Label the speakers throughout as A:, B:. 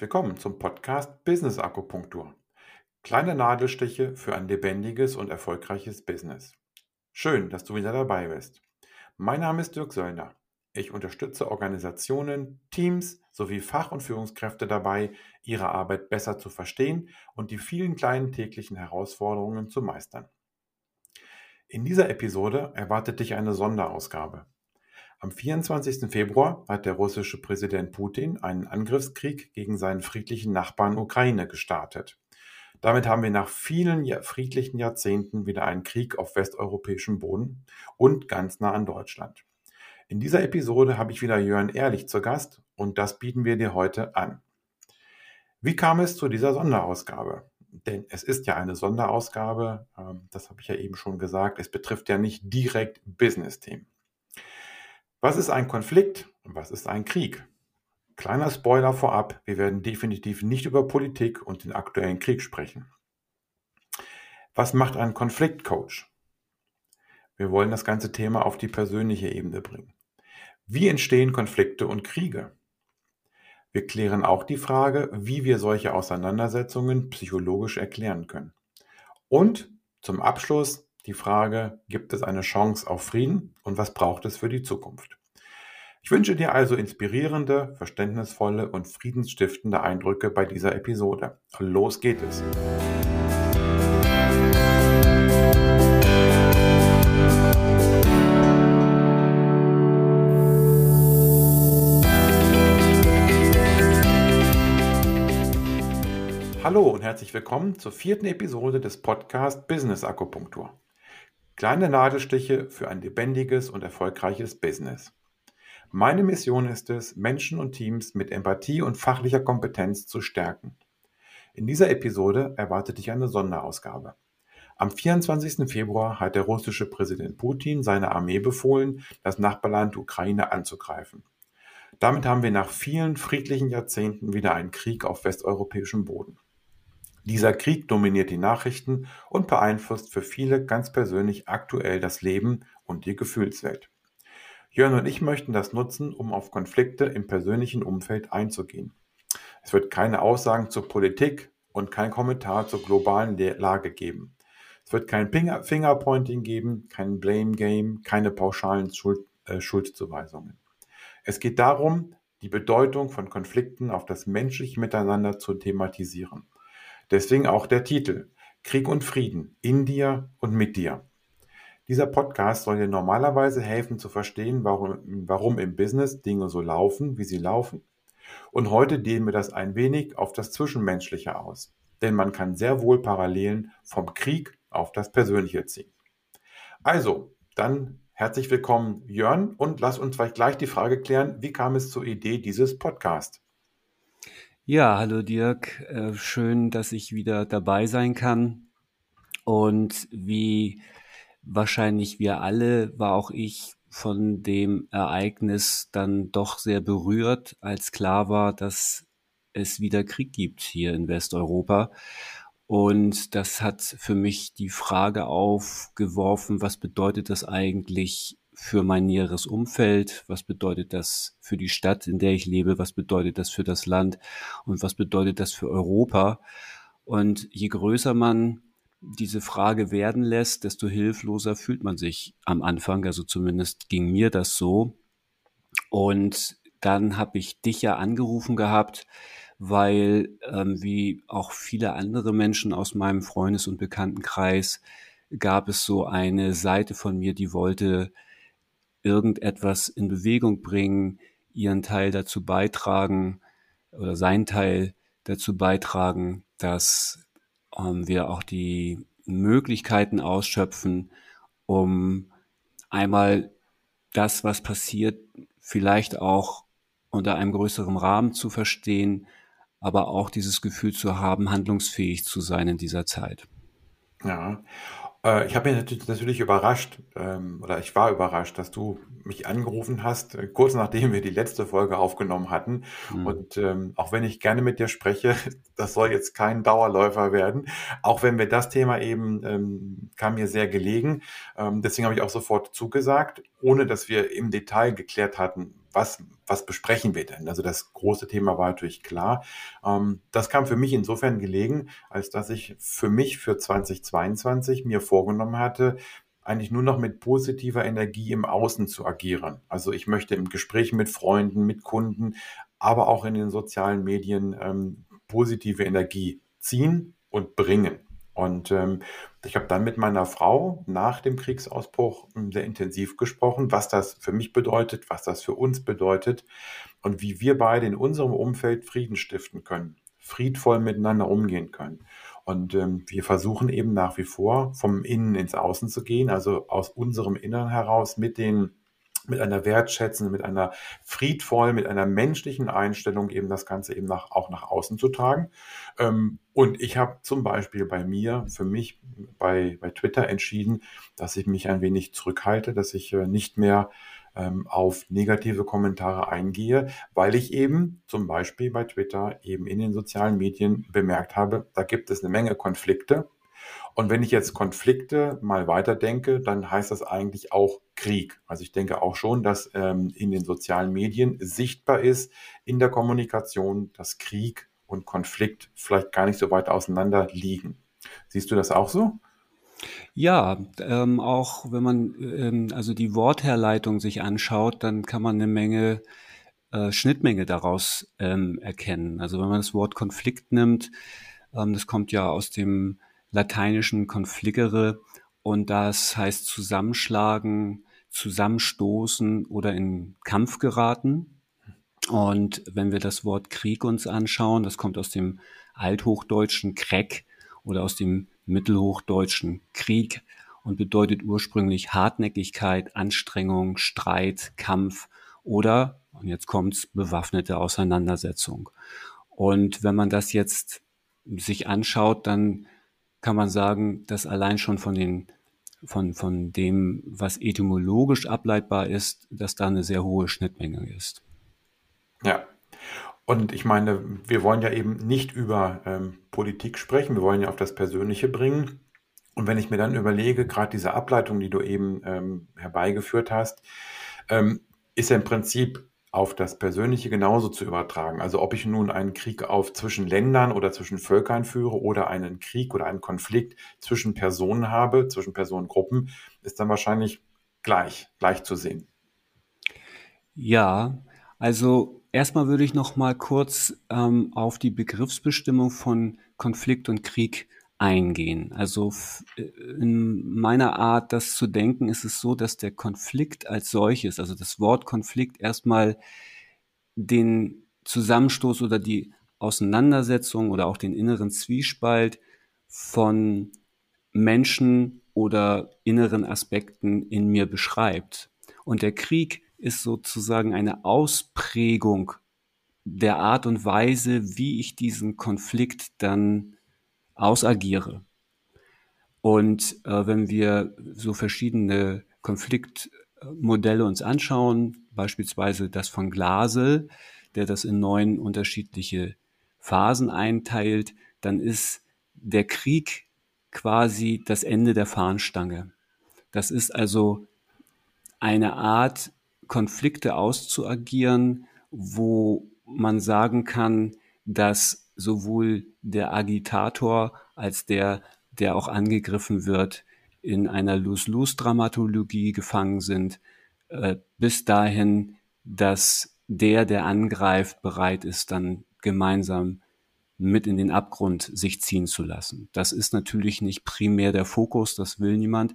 A: Willkommen zum Podcast Business Akupunktur. Kleine Nadelstiche für ein lebendiges und erfolgreiches Business. Schön, dass du wieder dabei bist. Mein Name ist Dirk Söllner. Ich unterstütze Organisationen, Teams sowie Fach- und Führungskräfte dabei, ihre Arbeit besser zu verstehen und die vielen kleinen täglichen Herausforderungen zu meistern. In dieser Episode erwartet dich eine Sonderausgabe. Am 24. Februar hat der russische Präsident Putin einen Angriffskrieg gegen seinen friedlichen Nachbarn Ukraine gestartet. Damit haben wir nach vielen friedlichen Jahrzehnten wieder einen Krieg auf westeuropäischem Boden und ganz nah an Deutschland. In dieser Episode habe ich wieder Jörn Ehrlich zu Gast und das bieten wir dir heute an. Wie kam es zu dieser Sonderausgabe? Denn es ist ja eine Sonderausgabe, ähm, das habe ich ja eben schon gesagt, es betrifft ja nicht direkt Business-Themen. Was ist ein Konflikt und was ist ein Krieg? Kleiner Spoiler vorab, wir werden definitiv nicht über Politik und den aktuellen Krieg sprechen. Was macht ein Konfliktcoach? Wir wollen das ganze Thema auf die persönliche Ebene bringen. Wie entstehen Konflikte und Kriege? Wir klären auch die Frage, wie wir solche Auseinandersetzungen psychologisch erklären können. Und zum Abschluss die Frage, gibt es eine Chance auf Frieden und was braucht es für die Zukunft? Ich wünsche dir also inspirierende, verständnisvolle und friedensstiftende Eindrücke bei dieser Episode. Los geht es! Hallo und herzlich willkommen zur vierten Episode des Podcasts Business Akupunktur. Kleine Nadelstiche für ein lebendiges und erfolgreiches Business. Meine Mission ist es, Menschen und Teams mit Empathie und fachlicher Kompetenz zu stärken. In dieser Episode erwartet dich eine Sonderausgabe. Am 24. Februar hat der russische Präsident Putin seiner Armee befohlen, das Nachbarland Ukraine anzugreifen. Damit haben wir nach vielen friedlichen Jahrzehnten wieder einen Krieg auf westeuropäischem Boden. Dieser Krieg dominiert die Nachrichten und beeinflusst für viele ganz persönlich aktuell das Leben und die Gefühlswelt. Jörn und ich möchten das nutzen, um auf Konflikte im persönlichen Umfeld einzugehen. Es wird keine Aussagen zur Politik und kein Kommentar zur globalen Lage geben. Es wird kein Fingerpointing geben, kein Blame Game, keine pauschalen Schuld, äh, Schuldzuweisungen. Es geht darum, die Bedeutung von Konflikten auf das menschliche Miteinander zu thematisieren. Deswegen auch der Titel Krieg und Frieden in dir und mit dir. Dieser Podcast soll dir normalerweise helfen zu verstehen, warum, warum im Business Dinge so laufen, wie sie laufen. Und heute dehnen wir das ein wenig auf das Zwischenmenschliche aus. Denn man kann sehr wohl Parallelen vom Krieg auf das Persönliche ziehen. Also, dann herzlich willkommen, Jörn, und lass uns vielleicht gleich die Frage klären, wie kam es zur Idee dieses Podcasts?
B: Ja, hallo Dirk. Äh, schön, dass ich wieder dabei sein kann. Und wie wahrscheinlich wir alle, war auch ich von dem Ereignis dann doch sehr berührt, als klar war, dass es wieder Krieg gibt hier in Westeuropa. Und das hat für mich die Frage aufgeworfen, was bedeutet das eigentlich für mein näheres Umfeld? Was bedeutet das für die Stadt, in der ich lebe? Was bedeutet das für das Land? Und was bedeutet das für Europa? Und je größer man diese Frage werden lässt, desto hilfloser fühlt man sich am Anfang. Also zumindest ging mir das so. Und dann habe ich dich ja angerufen gehabt, weil ähm, wie auch viele andere Menschen aus meinem Freundes- und Bekanntenkreis gab es so eine Seite von mir, die wollte irgendetwas in Bewegung bringen, ihren Teil dazu beitragen oder seinen Teil dazu beitragen, dass ähm, wir auch die Möglichkeiten ausschöpfen, um einmal das, was passiert, vielleicht auch unter einem größeren Rahmen zu verstehen, aber auch dieses Gefühl zu haben, handlungsfähig zu sein in dieser Zeit.
A: Ja, äh, ich habe mich natürlich überrascht, ähm, oder ich war überrascht, dass du mich angerufen hast, äh, kurz nachdem wir die letzte Folge aufgenommen hatten. Mhm. Und ähm, auch wenn ich gerne mit dir spreche, das soll jetzt kein Dauerläufer werden. Auch wenn wir das Thema eben ähm, kam mir sehr gelegen. Ähm, deswegen habe ich auch sofort zugesagt, ohne dass wir im Detail geklärt hatten, was, was besprechen wir denn? Also das große Thema war natürlich klar. Ähm, das kam für mich insofern gelegen, als dass ich für mich für 2022 mir vorgenommen hatte, eigentlich nur noch mit positiver Energie im Außen zu agieren. Also ich möchte im Gespräch mit Freunden, mit Kunden, aber auch in den sozialen Medien ähm, positive Energie ziehen und bringen. Und ähm, ich habe dann mit meiner Frau nach dem Kriegsausbruch hm, sehr intensiv gesprochen, was das für mich bedeutet, was das für uns bedeutet und wie wir beide in unserem Umfeld Frieden stiften können, friedvoll miteinander umgehen können. Und ähm, wir versuchen eben nach wie vor vom Innen ins Außen zu gehen, also aus unserem Innern heraus mit den mit einer wertschätzenden, mit einer friedvollen, mit einer menschlichen Einstellung eben das Ganze eben nach, auch nach außen zu tragen. Ähm, und ich habe zum Beispiel bei mir, für mich bei, bei Twitter entschieden, dass ich mich ein wenig zurückhalte, dass ich äh, nicht mehr ähm, auf negative Kommentare eingehe, weil ich eben zum Beispiel bei Twitter eben in den sozialen Medien bemerkt habe, da gibt es eine Menge Konflikte und wenn ich jetzt Konflikte mal weiterdenke, dann heißt das eigentlich auch Krieg. Also ich denke auch schon, dass ähm, in den sozialen Medien sichtbar ist in der Kommunikation, dass Krieg und Konflikt vielleicht gar nicht so weit auseinander liegen. Siehst du das auch so?
B: Ja, ähm, auch wenn man ähm, also die Wortherleitung sich anschaut, dann kann man eine Menge äh, Schnittmenge daraus ähm, erkennen. Also wenn man das Wort Konflikt nimmt, ähm, das kommt ja aus dem lateinischen confligere und das heißt zusammenschlagen, zusammenstoßen oder in Kampf geraten. Und wenn wir das Wort Krieg uns anschauen, das kommt aus dem althochdeutschen Kreck oder aus dem mittelhochdeutschen Krieg und bedeutet ursprünglich Hartnäckigkeit, Anstrengung, Streit, Kampf oder, und jetzt kommt's, bewaffnete Auseinandersetzung. Und wenn man das jetzt sich anschaut, dann kann man sagen, dass allein schon von den von, von dem, was etymologisch ableitbar ist, dass da eine sehr hohe Schnittmenge ist.
A: Ja. Und ich meine, wir wollen ja eben nicht über ähm, Politik sprechen, wir wollen ja auf das Persönliche bringen. Und wenn ich mir dann überlege, gerade diese Ableitung, die du eben ähm, herbeigeführt hast, ähm, ist ja im Prinzip auf das Persönliche genauso zu übertragen. Also ob ich nun einen Krieg auf zwischen Ländern oder zwischen Völkern führe oder einen Krieg oder einen Konflikt zwischen Personen habe, zwischen Personengruppen, ist dann wahrscheinlich gleich, gleich zu sehen.
B: Ja, also erstmal würde ich noch mal kurz ähm, auf die Begriffsbestimmung von Konflikt und Krieg eingehen. Also äh, in meiner Art, das zu denken, ist es so, dass der Konflikt als solches, also das Wort Konflikt erstmal den Zusammenstoß oder die Auseinandersetzung oder auch den inneren Zwiespalt von Menschen oder inneren Aspekten in mir beschreibt. Und der Krieg ist sozusagen eine Ausprägung der Art und Weise, wie ich diesen Konflikt dann ausagiere. Und äh, wenn wir so verschiedene Konfliktmodelle uns anschauen, beispielsweise das von Glasel, der das in neun unterschiedliche Phasen einteilt, dann ist der Krieg quasi das Ende der Fahnenstange. Das ist also eine Art, Konflikte auszuagieren, wo man sagen kann, dass sowohl der Agitator als der, der auch angegriffen wird, in einer Lose-Lose-Dramatologie gefangen sind, äh, bis dahin, dass der, der angreift, bereit ist, dann gemeinsam mit in den Abgrund sich ziehen zu lassen. Das ist natürlich nicht primär der Fokus, das will niemand,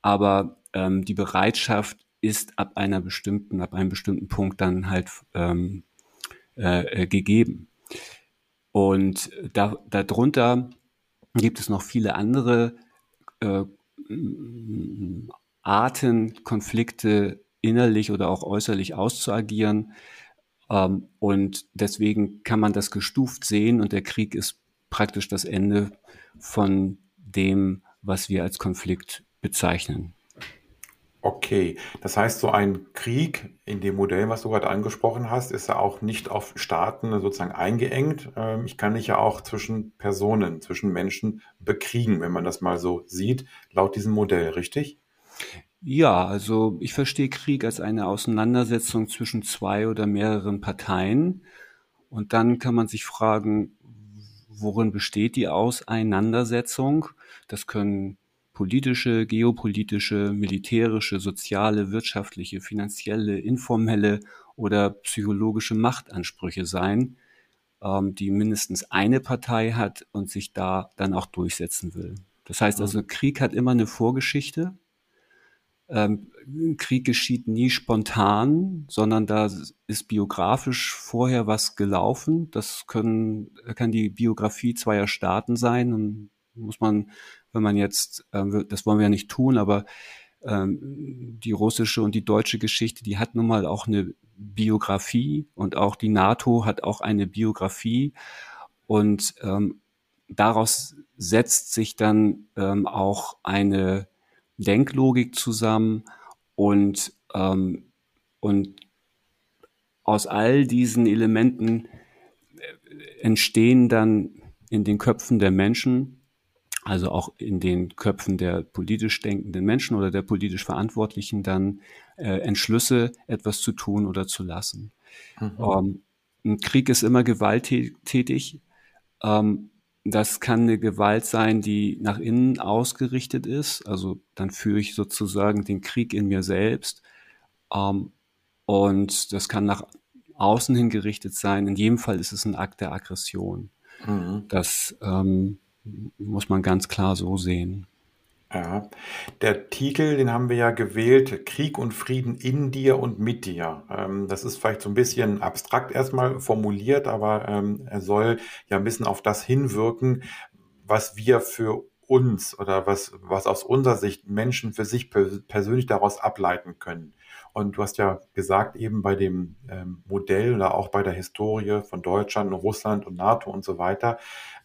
B: aber ähm, die Bereitschaft ist ab einer bestimmten, ab einem bestimmten Punkt dann halt ähm, äh, äh gegeben. Und da, darunter gibt es noch viele andere äh, Arten, Konflikte innerlich oder auch äußerlich auszuagieren. Ähm, und deswegen kann man das gestuft sehen und der Krieg ist praktisch das Ende von dem, was wir als Konflikt bezeichnen.
A: Okay, das heißt, so ein Krieg in dem Modell, was du gerade angesprochen hast, ist ja auch nicht auf Staaten sozusagen eingeengt. Ähm, ich kann mich ja auch zwischen Personen, zwischen Menschen bekriegen, wenn man das mal so sieht, laut diesem Modell, richtig?
B: Ja, also ich verstehe Krieg als eine Auseinandersetzung zwischen zwei oder mehreren Parteien. Und dann kann man sich fragen, worin besteht die Auseinandersetzung? Das können politische, geopolitische, militärische, soziale, wirtschaftliche, finanzielle, informelle oder psychologische Machtansprüche sein, ähm, die mindestens eine Partei hat und sich da dann auch durchsetzen will. Das heißt also, Krieg hat immer eine Vorgeschichte. Ähm, Krieg geschieht nie spontan, sondern da ist biografisch vorher was gelaufen. Das können, kann die Biografie zweier Staaten sein und muss man, wenn man jetzt, äh, das wollen wir ja nicht tun, aber ähm, die russische und die deutsche Geschichte, die hat nun mal auch eine Biografie und auch die NATO hat auch eine Biografie. Und ähm, daraus setzt sich dann ähm, auch eine Denklogik zusammen und, ähm, und aus all diesen Elementen äh, entstehen dann in den Köpfen der Menschen, also auch in den Köpfen der politisch denkenden Menschen oder der politisch Verantwortlichen dann äh, Entschlüsse, etwas zu tun oder zu lassen. Mhm. Ähm, ein Krieg ist immer gewalttätig. Ähm, das kann eine Gewalt sein, die nach innen ausgerichtet ist. Also dann führe ich sozusagen den Krieg in mir selbst. Ähm, und das kann nach außen hin gerichtet sein. In jedem Fall ist es ein Akt der Aggression. Mhm. Das ähm, muss man ganz klar so sehen.
A: Ja, der Titel, den haben wir ja gewählt, Krieg und Frieden in dir und mit dir. Ähm, das ist vielleicht so ein bisschen abstrakt erstmal formuliert, aber ähm, er soll ja ein bisschen auf das hinwirken, was wir für uns oder was, was aus unserer Sicht Menschen für sich persönlich daraus ableiten können. Und du hast ja gesagt, eben bei dem ähm, Modell oder auch bei der Historie von Deutschland und Russland und NATO und so weiter,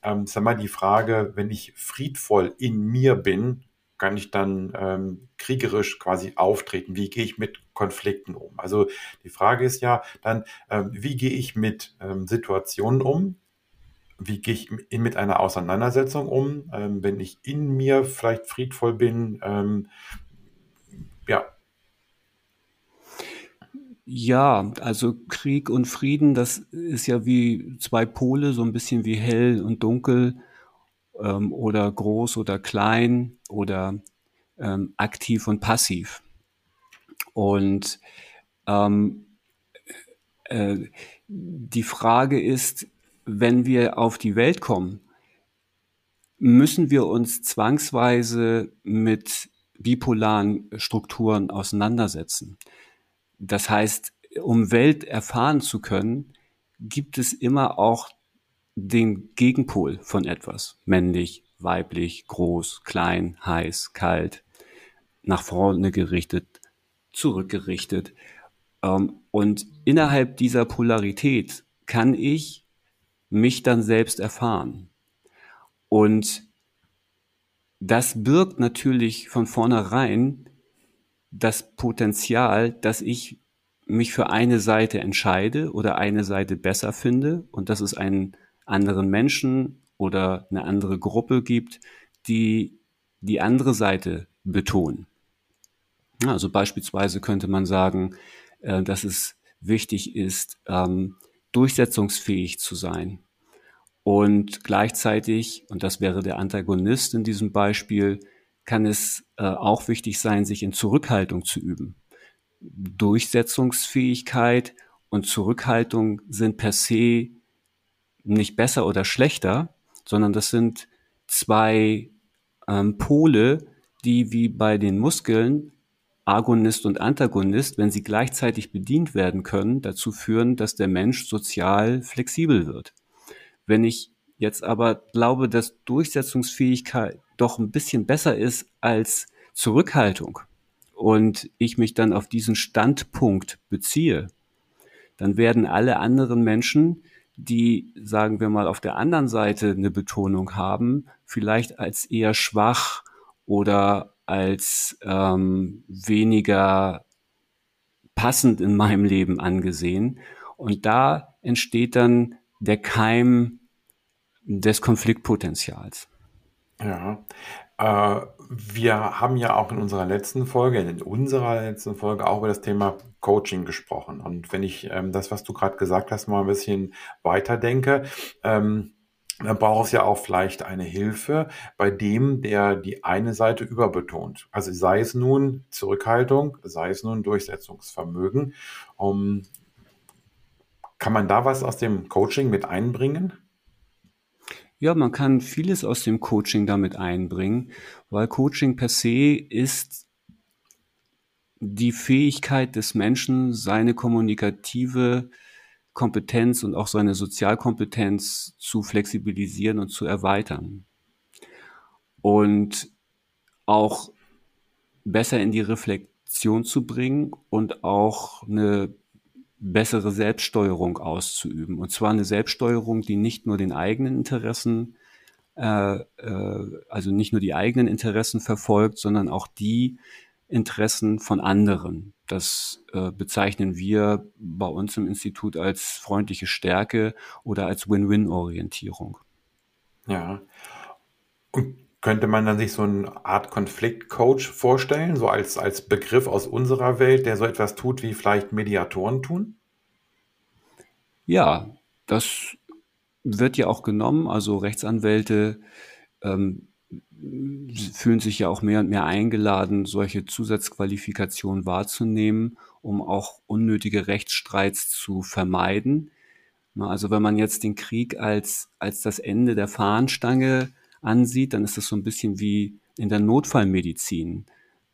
A: ähm, ist mal die Frage, wenn ich friedvoll in mir bin, kann ich dann ähm, kriegerisch quasi auftreten? Wie gehe ich mit Konflikten um? Also die Frage ist ja dann, ähm, wie gehe ich mit ähm, Situationen um? Wie gehe ich mit einer Auseinandersetzung um, ähm, wenn ich in mir vielleicht friedvoll bin? Ähm, ja.
B: Ja, also Krieg und Frieden, das ist ja wie zwei Pole, so ein bisschen wie hell und dunkel ähm, oder groß oder klein oder ähm, aktiv und passiv. Und ähm, äh, die Frage ist, wenn wir auf die Welt kommen, müssen wir uns zwangsweise mit bipolaren Strukturen auseinandersetzen. Das heißt, um Welt erfahren zu können, gibt es immer auch den Gegenpol von etwas. Männlich, weiblich, groß, klein, heiß, kalt, nach vorne gerichtet, zurückgerichtet. Ähm, und innerhalb dieser Polarität kann ich mich dann selbst erfahren. Und das birgt natürlich von vornherein das Potenzial, dass ich mich für eine Seite entscheide oder eine Seite besser finde. Und das ist ein anderen Menschen oder eine andere Gruppe gibt, die die andere Seite betonen. Also beispielsweise könnte man sagen, äh, dass es wichtig ist, ähm, durchsetzungsfähig zu sein. Und gleichzeitig, und das wäre der Antagonist in diesem Beispiel, kann es äh, auch wichtig sein, sich in Zurückhaltung zu üben. Durchsetzungsfähigkeit und Zurückhaltung sind per se nicht besser oder schlechter, sondern das sind zwei ähm, Pole, die wie bei den Muskeln Agonist und Antagonist, wenn sie gleichzeitig bedient werden können, dazu führen, dass der Mensch sozial flexibel wird. Wenn ich jetzt aber glaube, dass Durchsetzungsfähigkeit doch ein bisschen besser ist als Zurückhaltung und ich mich dann auf diesen Standpunkt beziehe, dann werden alle anderen Menschen die, sagen wir mal, auf der anderen Seite eine Betonung haben, vielleicht als eher schwach oder als ähm, weniger passend in meinem Leben angesehen. Und da entsteht dann der Keim des Konfliktpotenzials.
A: Ja, äh, Wir haben ja auch in unserer letzten Folge, in unserer letzten Folge auch über das Thema Coaching gesprochen. Und wenn ich ähm, das, was du gerade gesagt hast, mal ein bisschen weiterdenke, ähm, dann braucht es ja auch vielleicht eine Hilfe bei dem, der die eine Seite überbetont. Also sei es nun Zurückhaltung, sei es nun Durchsetzungsvermögen. Um, kann man da was aus dem Coaching mit einbringen?
B: Ja, man kann vieles aus dem Coaching damit einbringen, weil Coaching per se ist die Fähigkeit des Menschen, seine kommunikative Kompetenz und auch seine Sozialkompetenz zu flexibilisieren und zu erweitern. Und auch besser in die Reflexion zu bringen und auch eine bessere Selbststeuerung auszuüben. Und zwar eine Selbststeuerung, die nicht nur den eigenen Interessen, äh, äh, also nicht nur die eigenen Interessen verfolgt, sondern auch die Interessen von anderen. Das äh, bezeichnen wir bei uns im Institut als freundliche Stärke oder als Win-Win-Orientierung.
A: Ja. Und könnte man dann sich so eine Art Konfliktcoach vorstellen, so als, als Begriff aus unserer Welt, der so etwas tut, wie vielleicht Mediatoren tun?
B: Ja, das wird ja auch genommen. Also Rechtsanwälte ähm, fühlen sich ja auch mehr und mehr eingeladen, solche Zusatzqualifikationen wahrzunehmen, um auch unnötige Rechtsstreits zu vermeiden. Also wenn man jetzt den Krieg als, als das Ende der Fahnenstange ansieht, dann ist das so ein bisschen wie in der Notfallmedizin.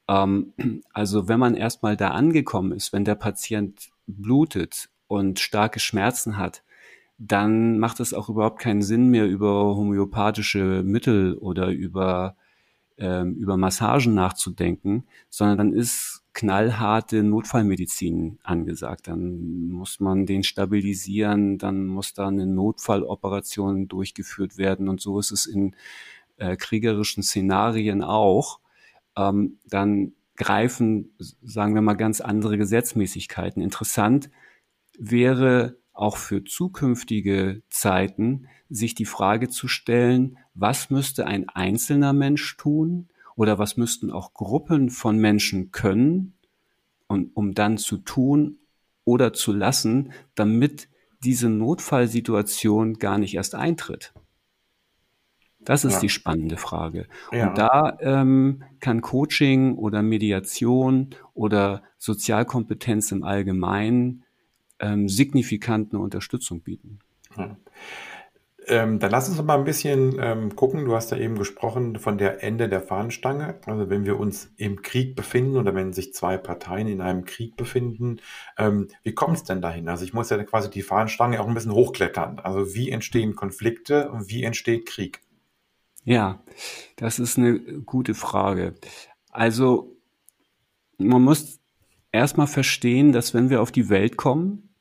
B: Ähm, also wenn man erstmal da angekommen ist, wenn der Patient blutet und starke Schmerzen hat, dann macht es auch überhaupt keinen Sinn mehr, über homöopathische Mittel oder über, ähm, über Massagen nachzudenken, sondern dann ist knallharte Notfallmedizin angesagt. Dann muss man den stabilisieren, dann muss da eine Notfalloperation durchgeführt werden und so ist es in äh, kriegerischen Szenarien auch. Ähm, dann greifen, sagen wir mal, ganz andere Gesetzmäßigkeiten. Interessant wäre auch für zukünftige Zeiten sich die Frage zu stellen, was müsste ein einzelner Mensch tun oder was müssten auch Gruppen von Menschen können, und, um dann zu tun oder zu lassen, damit diese Notfallsituation gar nicht erst eintritt. Das ist ja. die spannende Frage. Ja. Und da ähm, kann Coaching oder Mediation oder Sozialkompetenz im Allgemeinen ähm, signifikant eine Unterstützung bieten. Ja.
A: Ähm, dann lass uns mal ein bisschen ähm, gucken. Du hast ja eben gesprochen von der Ende der Fahnenstange. Also wenn wir uns im Krieg befinden oder wenn sich zwei Parteien in einem Krieg befinden, ähm, wie kommt es denn dahin? Also ich muss ja quasi die Fahnenstange auch ein bisschen hochklettern. Also wie entstehen Konflikte und wie entsteht Krieg?
B: Ja, das ist eine gute Frage. Also man muss erstmal verstehen, dass wenn wir auf die Welt kommen,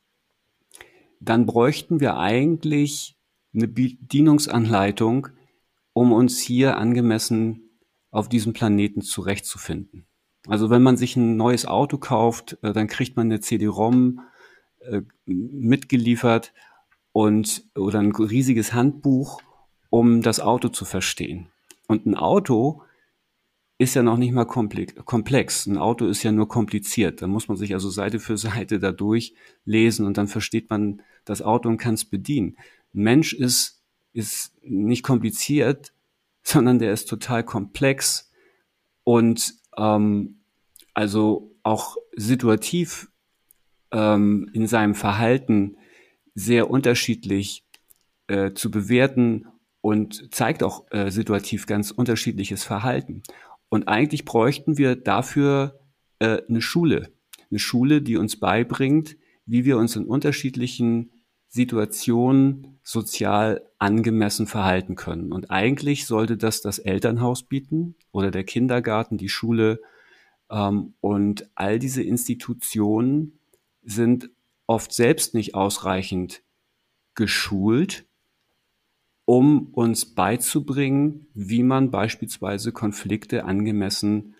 B: dann bräuchten wir eigentlich eine Bedienungsanleitung, um uns hier angemessen auf diesem Planeten zurechtzufinden. Also wenn man sich ein neues Auto kauft, äh, dann kriegt man eine CD-ROM äh, mitgeliefert und oder ein riesiges Handbuch, um das Auto zu verstehen. Und ein Auto ist ja noch nicht mal komplex. Ein Auto ist ja nur kompliziert. Da muss man sich also Seite für Seite da durchlesen und dann versteht man das Auto und kann es bedienen. Mensch ist, ist nicht kompliziert, sondern der ist total komplex und ähm, also auch situativ ähm, in seinem Verhalten sehr unterschiedlich äh, zu bewerten und zeigt auch äh, situativ ganz unterschiedliches Verhalten. Und eigentlich bräuchten wir dafür äh, eine Schule. Eine Schule, die uns beibringt, wie wir uns in unterschiedlichen Situationen sozial angemessen verhalten können. Und eigentlich sollte das das Elternhaus bieten oder der Kindergarten, die Schule. Ähm, und all diese Institutionen sind oft selbst nicht ausreichend geschult, um uns beizubringen, wie man beispielsweise Konflikte angemessen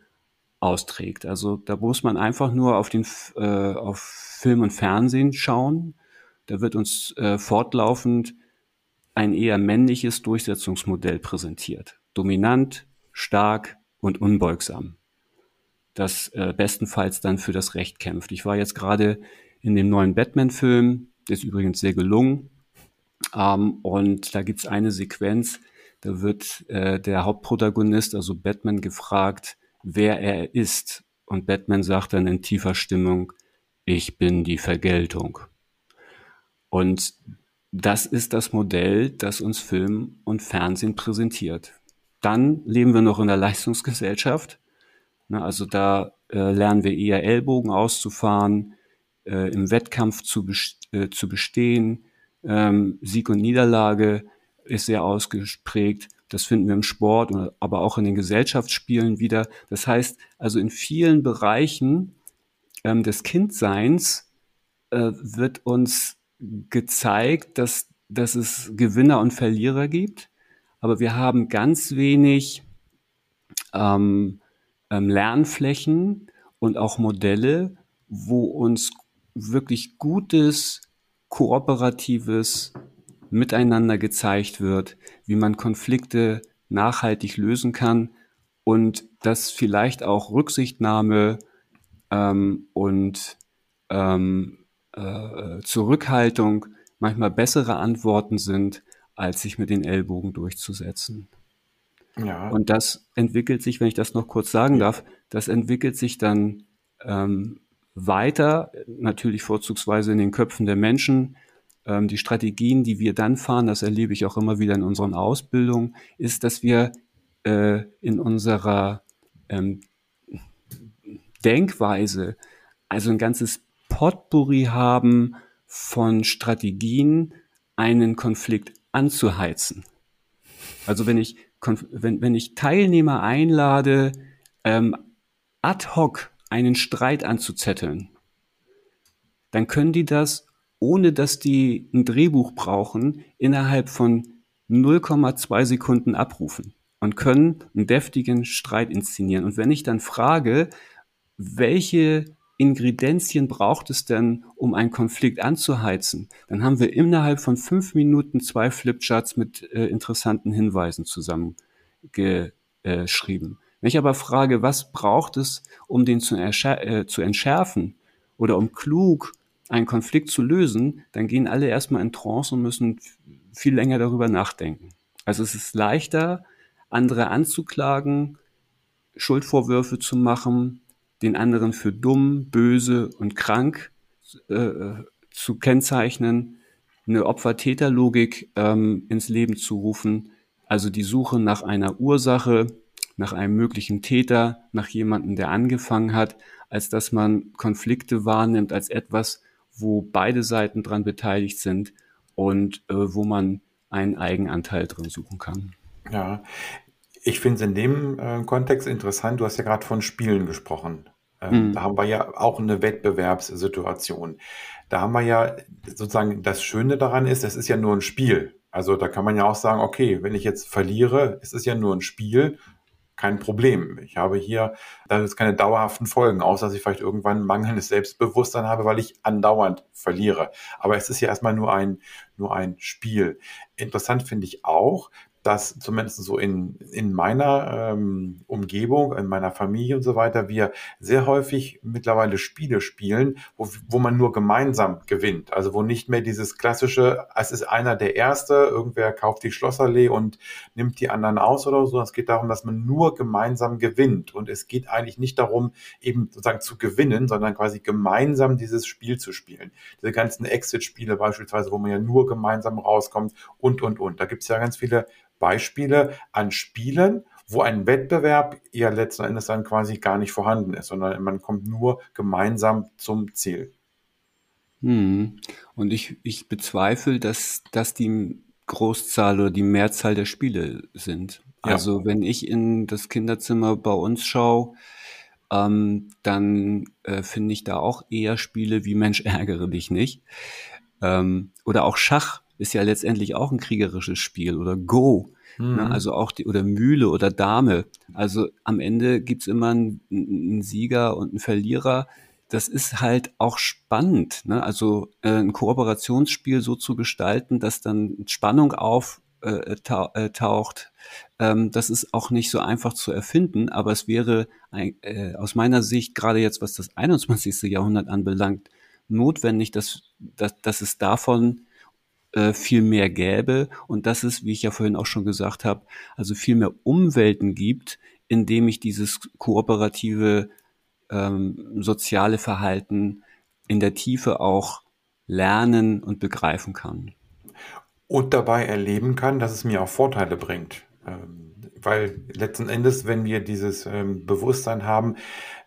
B: austrägt. Also da muss man einfach nur auf den äh, auf Film und Fernsehen schauen. Da wird uns äh, fortlaufend ein eher männliches Durchsetzungsmodell präsentiert. Dominant, stark und unbeugsam, das äh, bestenfalls dann für das Recht kämpft. Ich war jetzt gerade in dem neuen Batman-Film, der ist übrigens sehr gelungen, ähm, und da gibt's eine Sequenz, da wird äh, der Hauptprotagonist, also Batman, gefragt, wer er ist. Und Batman sagt dann in tiefer Stimmung, ich bin die Vergeltung. Und das ist das Modell, das uns Film und Fernsehen präsentiert. Dann leben wir noch in der Leistungsgesellschaft. Ne, also da äh, lernen wir eher Ellbogen auszufahren, äh, im Wettkampf zu, äh, zu bestehen. Ähm, Sieg und Niederlage ist sehr ausgeprägt. Das finden wir im Sport, aber auch in den Gesellschaftsspielen wieder. Das heißt, also in vielen Bereichen ähm, des Kindseins äh, wird uns gezeigt, dass, dass es Gewinner und Verlierer gibt, aber wir haben ganz wenig ähm, ähm, Lernflächen und auch Modelle, wo uns wirklich gutes, kooperatives Miteinander gezeigt wird, wie man Konflikte nachhaltig lösen kann und dass vielleicht auch Rücksichtnahme ähm, und ähm, äh, Zurückhaltung manchmal bessere Antworten sind, als sich mit den Ellbogen durchzusetzen. Ja. Und das entwickelt sich, wenn ich das noch kurz sagen darf, das entwickelt sich dann ähm, weiter, natürlich vorzugsweise in den Köpfen der Menschen. Ähm, die Strategien, die wir dann fahren, das erlebe ich auch immer wieder in unseren Ausbildungen, ist, dass wir äh, in unserer ähm, Denkweise also ein ganzes Potpourri haben von Strategien, einen Konflikt anzuheizen. Also wenn ich, wenn, wenn ich Teilnehmer einlade, ähm, ad hoc einen Streit anzuzetteln, dann können die das, ohne dass die ein Drehbuch brauchen, innerhalb von 0,2 Sekunden abrufen und können einen deftigen Streit inszenieren. Und wenn ich dann frage, welche Ingredienzien braucht es denn, um einen Konflikt anzuheizen? Dann haben wir innerhalb von fünf Minuten zwei Flipcharts mit äh, interessanten Hinweisen zusammengeschrieben. Wenn ich aber frage, was braucht es, um den zu, äh, zu entschärfen oder um klug einen Konflikt zu lösen, dann gehen alle erstmal in Trance und müssen viel länger darüber nachdenken. Also es ist leichter, andere anzuklagen, Schuldvorwürfe zu machen, den anderen für dumm, böse und krank äh, zu kennzeichnen, eine Opfer-Täter-Logik ähm, ins Leben zu rufen, also die Suche nach einer Ursache, nach einem möglichen Täter, nach jemandem, der angefangen hat, als dass man Konflikte wahrnimmt als etwas, wo beide Seiten dran beteiligt sind und äh, wo man einen Eigenanteil drin suchen kann.
A: Ja, ich finde es in dem äh, Kontext interessant. Du hast ja gerade von Spielen gesprochen. Ähm, mhm. Da haben wir ja auch eine Wettbewerbssituation. Da haben wir ja sozusagen das Schöne daran ist, es ist ja nur ein Spiel. Also da kann man ja auch sagen, okay, wenn ich jetzt verliere, es ist ja nur ein Spiel, kein Problem. Ich habe hier, da ist keine dauerhaften Folgen, außer dass ich vielleicht irgendwann mangelndes Selbstbewusstsein habe, weil ich andauernd verliere. Aber es ist ja erstmal nur ein, nur ein Spiel. Interessant finde ich auch, dass zumindest so in, in meiner ähm, Umgebung, in meiner Familie und so weiter, wir sehr häufig mittlerweile Spiele spielen, wo, wo man nur gemeinsam gewinnt. Also wo nicht mehr dieses klassische, es ist einer der Erste, irgendwer kauft die Schlossallee und nimmt die anderen aus oder so. Es geht darum, dass man nur gemeinsam gewinnt. Und es geht eigentlich nicht darum, eben sozusagen zu gewinnen, sondern quasi gemeinsam dieses Spiel zu spielen. Diese ganzen Exit-Spiele beispielsweise, wo man ja nur gemeinsam rauskommt und, und, und. Da gibt es ja ganz viele Beispiele an Spielen, wo ein Wettbewerb ja letzten Endes dann quasi gar nicht vorhanden ist, sondern man kommt nur gemeinsam zum Ziel.
B: Hm. Und ich, ich bezweifle, dass das die Großzahl oder die Mehrzahl der Spiele sind. Ja. Also wenn ich in das Kinderzimmer bei uns schaue, ähm, dann äh, finde ich da auch eher Spiele wie Mensch ärgere dich nicht. Ähm, oder auch Schach ist ja letztendlich auch ein kriegerisches Spiel oder Go. Ne? Mhm. Ne, also auch die, oder Mühle oder Dame. Also am Ende gibt's immer einen, einen Sieger und einen Verlierer. Das ist halt auch spannend. Ne? Also äh, ein Kooperationsspiel so zu gestalten, dass dann Spannung auf, äh, äh, taucht. Ähm, das ist auch nicht so einfach zu erfinden, aber es wäre äh, aus meiner Sicht, gerade jetzt was das 21. Jahrhundert anbelangt, notwendig, dass, dass, dass es davon äh, viel mehr gäbe und dass es, wie ich ja vorhin auch schon gesagt habe, also viel mehr Umwelten gibt, in dem ich dieses kooperative ähm, soziale Verhalten in der Tiefe auch lernen und begreifen kann.
A: Und dabei erleben kann, dass es mir auch Vorteile bringt. Ähm, weil letzten Endes, wenn wir dieses ähm, Bewusstsein haben,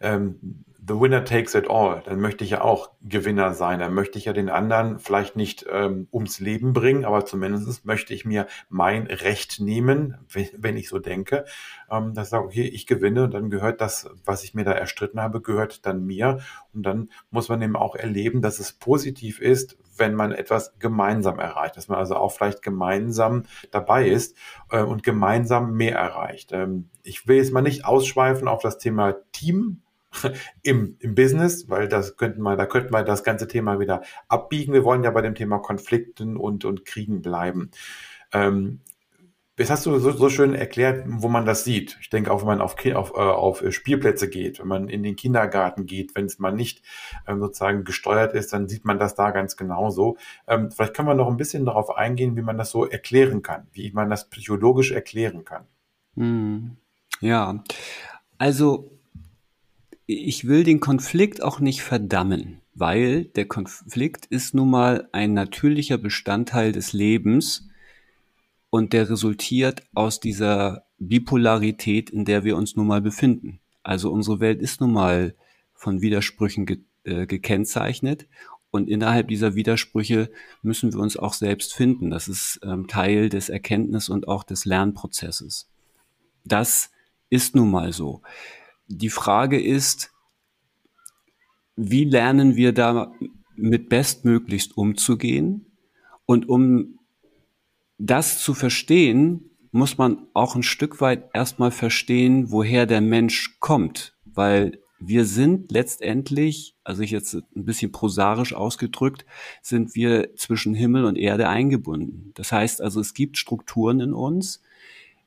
A: ähm, the winner takes it all, dann möchte ich ja auch Gewinner sein. Dann möchte ich ja den anderen vielleicht nicht ähm, ums Leben bringen, aber zumindest möchte ich mir mein Recht nehmen, wenn, ich so denke, ähm, dass ich sage, okay, ich gewinne und dann gehört das, was ich mir da erstritten habe, gehört dann mir. Und dann muss man eben auch erleben, dass es positiv ist, wenn man etwas gemeinsam erreicht, dass man also auch vielleicht gemeinsam dabei ist äh, und gemeinsam mehr erreicht. Ähm, ich will jetzt mal nicht ausschweifen auf das Thema Team, im, im Business, weil das könnten wir, da könnten wir das ganze Thema wieder abbiegen. Wir wollen ja bei dem Thema Konflikten und, und Kriegen bleiben. Ähm, das hast du so, so schön erklärt, wo man das sieht. Ich denke auch, wenn man auf, auf, äh, auf Spielplätze geht, wenn man in den Kindergarten geht, wenn es mal nicht ähm, sozusagen gesteuert ist, dann sieht man das da ganz genauso. Ähm, vielleicht können wir noch ein bisschen darauf eingehen, wie man das so erklären kann, wie man das psychologisch erklären kann.
B: Hm. Ja, also ich will den Konflikt auch nicht verdammen, weil der Konflikt ist nun mal ein natürlicher Bestandteil des Lebens und der resultiert aus dieser Bipolarität, in der wir uns nun mal befinden. Also unsere Welt ist nun mal von Widersprüchen ge äh, gekennzeichnet und innerhalb dieser Widersprüche müssen wir uns auch selbst finden. Das ist ähm, Teil des Erkenntnis- und auch des Lernprozesses. Das ist nun mal so. Die Frage ist, wie lernen wir da mit bestmöglichst umzugehen? Und um das zu verstehen, muss man auch ein Stück weit erstmal verstehen, woher der Mensch kommt, weil wir sind letztendlich, also ich jetzt ein bisschen prosarisch ausgedrückt, sind wir zwischen Himmel und Erde eingebunden. Das heißt also, es gibt Strukturen in uns,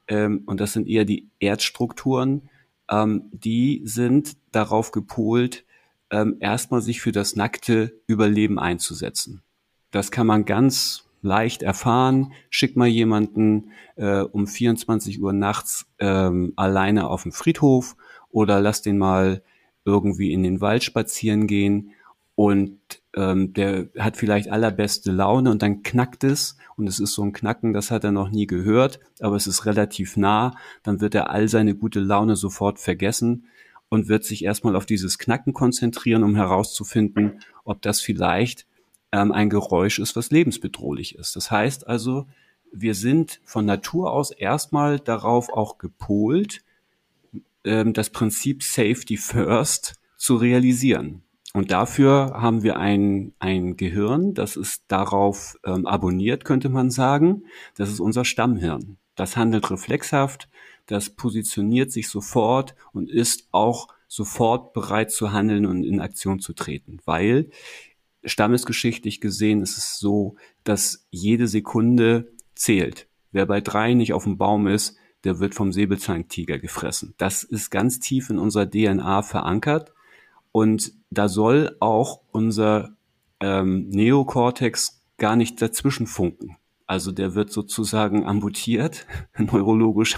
B: ähm, und das sind eher die Erdstrukturen, ähm, die sind darauf gepolt, ähm, erstmal sich für das nackte Überleben einzusetzen. Das kann man ganz leicht erfahren. Schick mal jemanden äh, um 24 Uhr nachts ähm, alleine auf den Friedhof oder lass den mal irgendwie in den Wald spazieren gehen und ähm, der hat vielleicht allerbeste Laune und dann knackt es und es ist so ein Knacken, das hat er noch nie gehört, aber es ist relativ nah, dann wird er all seine gute Laune sofort vergessen und wird sich erstmal auf dieses Knacken konzentrieren, um herauszufinden, ob das vielleicht ähm, ein Geräusch ist, was lebensbedrohlich ist. Das heißt also, wir sind von Natur aus erstmal darauf auch gepolt, ähm, das Prinzip Safety First zu realisieren. Und dafür haben wir ein, ein Gehirn, das ist darauf ähm, abonniert, könnte man sagen. Das ist unser Stammhirn. Das handelt reflexhaft, das positioniert sich sofort und ist auch sofort bereit zu handeln und in Aktion zu treten, weil stammesgeschichtlich gesehen ist es so, dass jede Sekunde zählt. Wer bei drei nicht auf dem Baum ist, der wird vom Säbelzahntiger gefressen. Das ist ganz tief in unserer DNA verankert und da soll auch unser ähm, Neokortex gar nicht dazwischen funken. Also der wird sozusagen amputiert, neurologisch,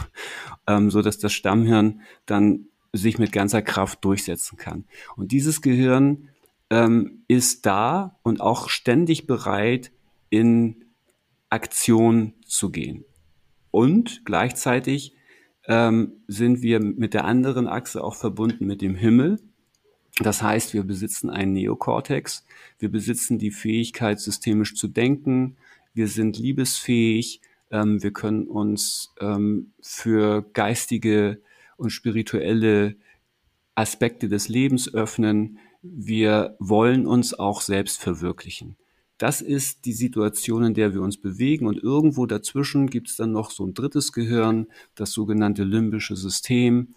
B: ähm, so dass das Stammhirn dann sich mit ganzer Kraft durchsetzen kann. Und dieses Gehirn ähm, ist da und auch ständig bereit, in Aktion zu gehen. Und gleichzeitig ähm, sind wir mit der anderen Achse auch verbunden mit dem Himmel. Das heißt, wir besitzen einen Neokortex, wir besitzen die Fähigkeit, systemisch zu denken, wir sind liebesfähig, ähm, wir können uns ähm, für geistige und spirituelle Aspekte des Lebens öffnen. Wir wollen uns auch selbst verwirklichen. Das ist die Situation, in der wir uns bewegen und irgendwo dazwischen gibt es dann noch so ein drittes Gehirn, das sogenannte limbische System.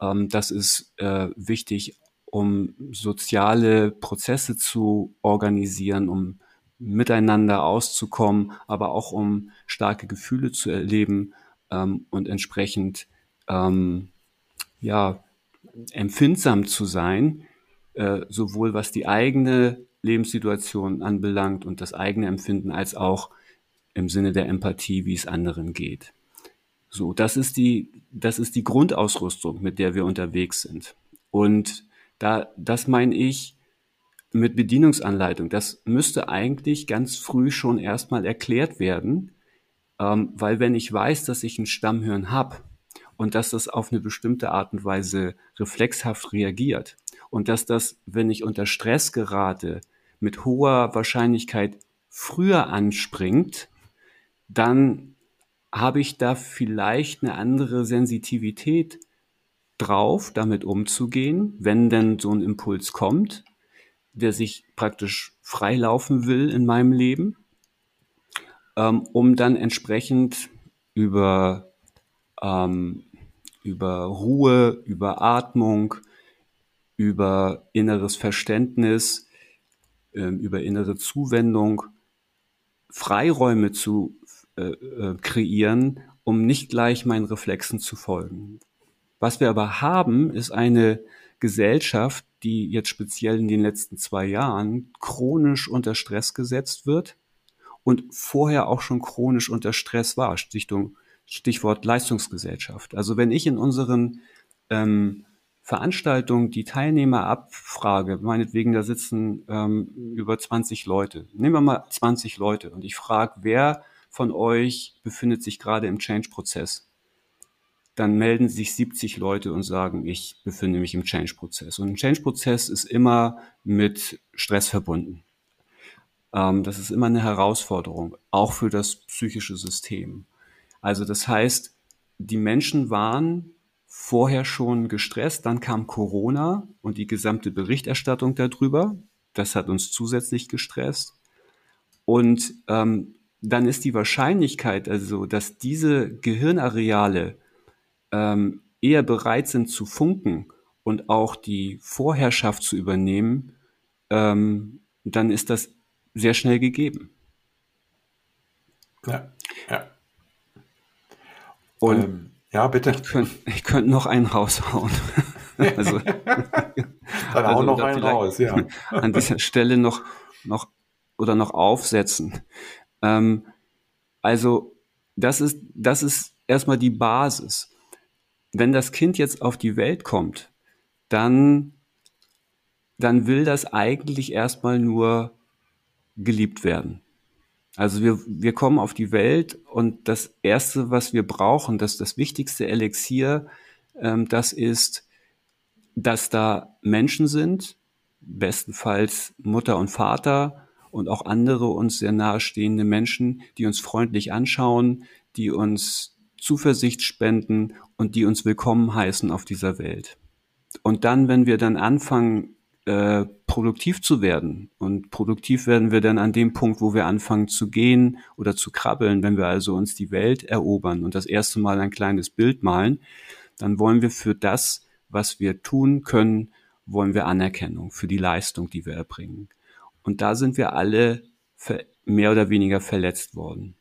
B: Ähm, das ist äh, wichtig, um soziale Prozesse zu organisieren, um miteinander auszukommen, aber auch um starke Gefühle zu erleben ähm, und entsprechend ähm, ja empfindsam zu sein, äh, sowohl was die eigene Lebenssituation anbelangt und das eigene Empfinden, als auch im Sinne der Empathie, wie es anderen geht. So, das ist die, das ist die Grundausrüstung, mit der wir unterwegs sind. Und da, das meine ich mit Bedienungsanleitung. Das müsste eigentlich ganz früh schon erstmal erklärt werden, ähm, weil wenn ich weiß, dass ich ein Stammhirn habe und dass das auf eine bestimmte Art und Weise reflexhaft reagiert und dass das, wenn ich unter Stress gerate, mit hoher Wahrscheinlichkeit früher anspringt, dann habe ich da vielleicht eine andere Sensitivität drauf, damit umzugehen, wenn denn so ein Impuls kommt, der sich praktisch freilaufen will in meinem Leben, ähm, um dann entsprechend über, ähm, über Ruhe, über Atmung, über inneres Verständnis, ähm, über innere Zuwendung Freiräume zu äh, äh, kreieren, um nicht gleich meinen Reflexen zu folgen. Was wir aber haben, ist eine Gesellschaft, die jetzt speziell in den letzten zwei Jahren chronisch unter Stress gesetzt wird und vorher auch schon chronisch unter Stress war. Stichtung, Stichwort Leistungsgesellschaft. Also wenn ich in unseren ähm, Veranstaltungen die Teilnehmer abfrage, meinetwegen da sitzen ähm, über 20 Leute, nehmen wir mal 20 Leute und ich frage, wer von euch befindet sich gerade im Change-Prozess, dann melden sich 70 Leute und sagen, ich befinde mich im Change-Prozess. Und ein Change-Prozess ist immer mit Stress verbunden. Ähm, das ist immer eine Herausforderung, auch für das psychische System. Also das heißt, die Menschen waren vorher schon gestresst, dann kam Corona und die gesamte Berichterstattung darüber. Das hat uns zusätzlich gestresst. Und ähm, dann ist die Wahrscheinlichkeit also, dass diese Gehirnareale ähm, eher bereit sind zu funken und auch die Vorherrschaft zu übernehmen, ähm, dann ist das sehr schnell gegeben.
A: Ja, ja.
B: Und ähm, ja, bitte. Ich könnte könnt noch einen raushauen. also,
A: dann also, noch einen raus, ja.
B: an dieser Stelle noch, noch oder noch aufsetzen. Ähm, also das ist, das ist erstmal die Basis. Wenn das Kind jetzt auf die Welt kommt, dann, dann will das eigentlich erstmal nur geliebt werden. Also wir, wir kommen auf die Welt und das Erste, was wir brauchen, das das wichtigste Elixier, ähm, das ist, dass da Menschen sind, bestenfalls Mutter und Vater, und auch andere uns sehr nahestehende Menschen, die uns freundlich anschauen, die uns Zuversicht spenden und die uns willkommen heißen auf dieser Welt. Und dann, wenn wir dann anfangen, äh, produktiv zu werden, und produktiv werden wir dann an dem Punkt, wo wir anfangen zu gehen oder zu krabbeln, wenn wir also uns die Welt erobern und das erste Mal ein kleines Bild malen, dann wollen wir für das, was wir tun können, wollen wir Anerkennung für die Leistung, die wir erbringen. Und da sind wir alle mehr oder weniger verletzt worden.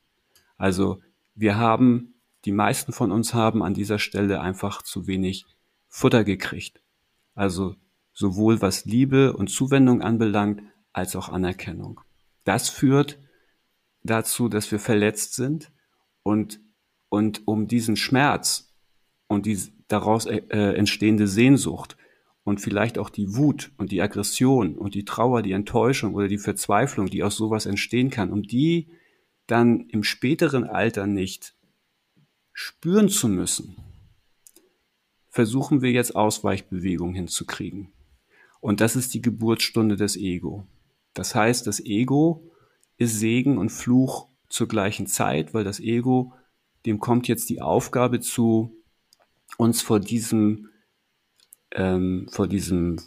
B: Also wir haben, die meisten von uns haben an dieser Stelle einfach zu wenig Futter gekriegt. Also sowohl was Liebe und Zuwendung anbelangt, als auch Anerkennung. Das führt dazu, dass wir verletzt sind und, und um diesen Schmerz und die daraus äh, entstehende Sehnsucht und vielleicht auch die Wut und die Aggression und die Trauer, die Enttäuschung oder die Verzweiflung, die aus sowas entstehen kann, um die dann im späteren Alter nicht spüren zu müssen, versuchen wir jetzt Ausweichbewegungen hinzukriegen. Und das ist die Geburtsstunde des Ego. Das heißt, das Ego ist Segen und Fluch zur gleichen Zeit, weil das Ego, dem kommt jetzt die Aufgabe zu, uns vor diesem ähm, vor diesem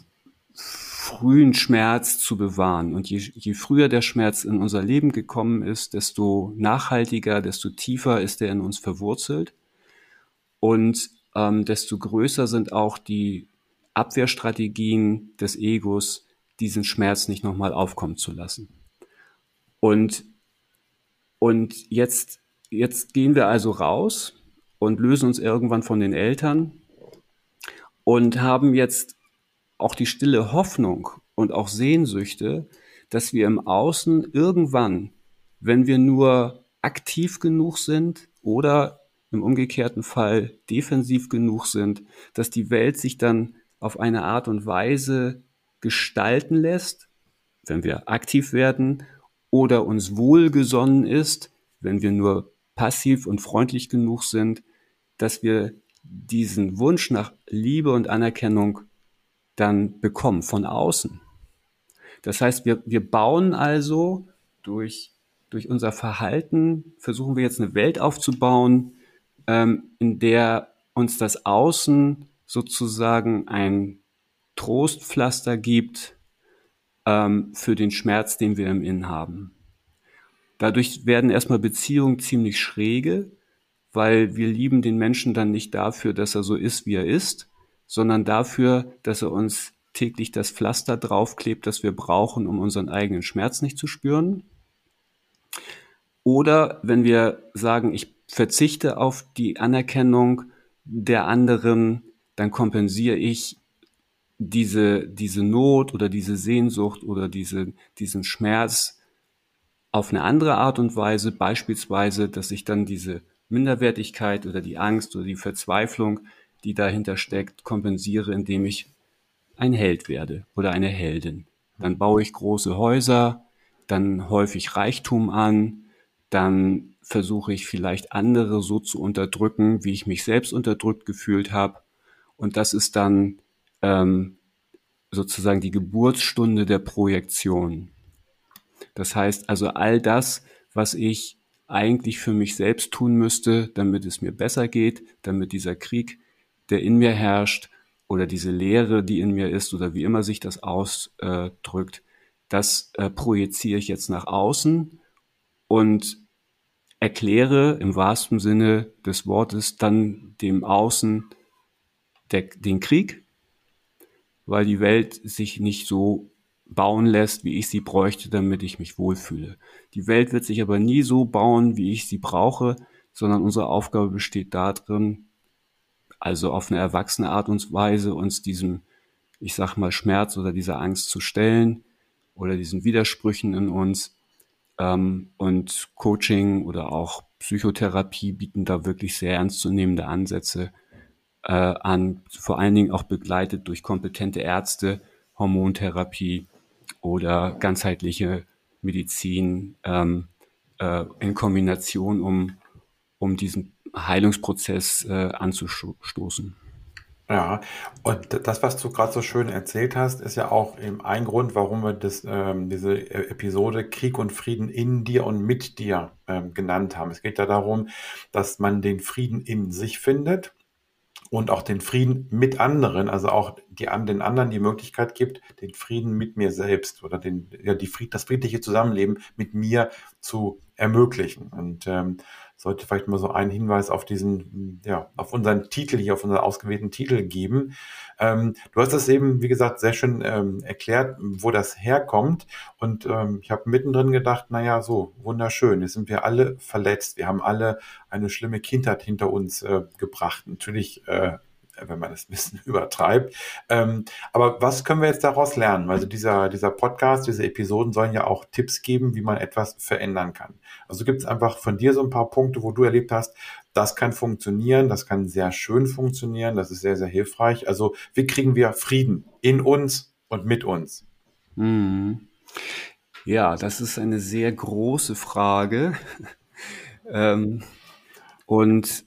B: frühen Schmerz zu bewahren. Und je, je früher der Schmerz in unser Leben gekommen ist, desto nachhaltiger, desto tiefer ist er in uns verwurzelt und ähm, desto größer sind auch die Abwehrstrategien des Egos, diesen Schmerz nicht nochmal aufkommen zu lassen. Und, und jetzt, jetzt gehen wir also raus und lösen uns irgendwann von den Eltern und haben jetzt auch die stille Hoffnung und auch Sehnsüchte, dass wir im Außen irgendwann, wenn wir nur aktiv genug sind oder im umgekehrten Fall defensiv genug sind, dass die Welt sich dann auf eine Art und Weise gestalten lässt, wenn wir aktiv werden, oder uns wohlgesonnen ist, wenn wir nur passiv und freundlich genug sind, dass wir diesen Wunsch nach Liebe und Anerkennung dann bekommen von außen. Das heißt, wir, wir bauen also durch, durch unser Verhalten, versuchen wir jetzt eine Welt aufzubauen, ähm, in der uns das Außen sozusagen ein Trostpflaster gibt ähm, für den Schmerz, den wir im Innen haben. Dadurch werden erstmal Beziehungen ziemlich schräge, weil wir lieben den Menschen dann nicht dafür, dass er so ist, wie er ist, sondern dafür, dass er uns täglich das Pflaster draufklebt, das wir brauchen, um unseren eigenen Schmerz nicht zu spüren. Oder wenn wir sagen, ich verzichte auf die Anerkennung der anderen, dann kompensiere ich diese, diese Not oder diese Sehnsucht oder diese, diesen Schmerz auf eine andere Art und Weise, beispielsweise, dass ich dann diese Minderwertigkeit oder die Angst oder die Verzweiflung, die dahinter steckt, kompensiere, indem ich ein Held werde oder eine Heldin. Dann baue ich große Häuser, dann häufig Reichtum an, dann versuche ich vielleicht andere so zu unterdrücken, wie ich mich selbst unterdrückt gefühlt habe. Und das ist dann ähm, sozusagen die Geburtsstunde der Projektion. Das heißt also all das, was ich eigentlich für mich selbst tun müsste, damit es mir besser geht, damit dieser Krieg, der in mir herrscht, oder diese Leere, die in mir ist, oder wie immer sich das ausdrückt, das äh, projiziere ich jetzt nach außen und erkläre im wahrsten Sinne des Wortes dann dem Außen der, den Krieg, weil die Welt sich nicht so bauen lässt, wie ich sie bräuchte, damit ich mich wohlfühle. Die Welt wird sich aber nie so bauen, wie ich sie brauche, sondern unsere Aufgabe besteht darin, also auf eine erwachsene Art und Weise uns diesem, ich sag mal, Schmerz oder dieser Angst zu stellen oder diesen Widersprüchen in uns. Ähm, und Coaching oder auch Psychotherapie bieten da wirklich sehr ernstzunehmende Ansätze äh, an, vor allen Dingen auch begleitet durch kompetente Ärzte, Hormontherapie oder ganzheitliche Medizin ähm, äh, in Kombination, um, um diesen Heilungsprozess äh, anzustoßen.
A: Ja, und das, was du gerade so schön erzählt hast, ist ja auch eben ein Grund, warum wir das, ähm, diese e-, Episode Krieg und Frieden in dir und mit dir ähm, genannt haben. Es geht ja darum, dass man den Frieden in sich findet und auch den Frieden mit anderen, also auch die, den anderen die Möglichkeit gibt, den Frieden mit mir selbst oder den, ja, die Fried, das friedliche Zusammenleben mit mir zu ermöglichen. Und ähm, sollte vielleicht mal so einen Hinweis auf diesen, ja, auf unseren Titel hier, auf unseren ausgewählten Titel geben. Ähm, du hast das eben, wie gesagt, sehr schön ähm, erklärt, wo das herkommt. Und ähm, ich habe mittendrin gedacht, naja, so, wunderschön. Jetzt sind wir alle verletzt. Wir haben alle eine schlimme Kindheit hinter uns äh, gebracht. Natürlich äh, wenn man das ein bisschen übertreibt. Ähm, aber was können wir jetzt daraus lernen? Also dieser, dieser Podcast, diese Episoden sollen ja auch Tipps geben, wie man etwas verändern kann. Also gibt es einfach von dir so ein paar Punkte, wo du erlebt hast, das kann funktionieren, das kann sehr schön funktionieren, das ist sehr, sehr hilfreich. Also wie kriegen wir Frieden in uns und mit uns?
B: Hm. Ja, das ist eine sehr große Frage. ähm, und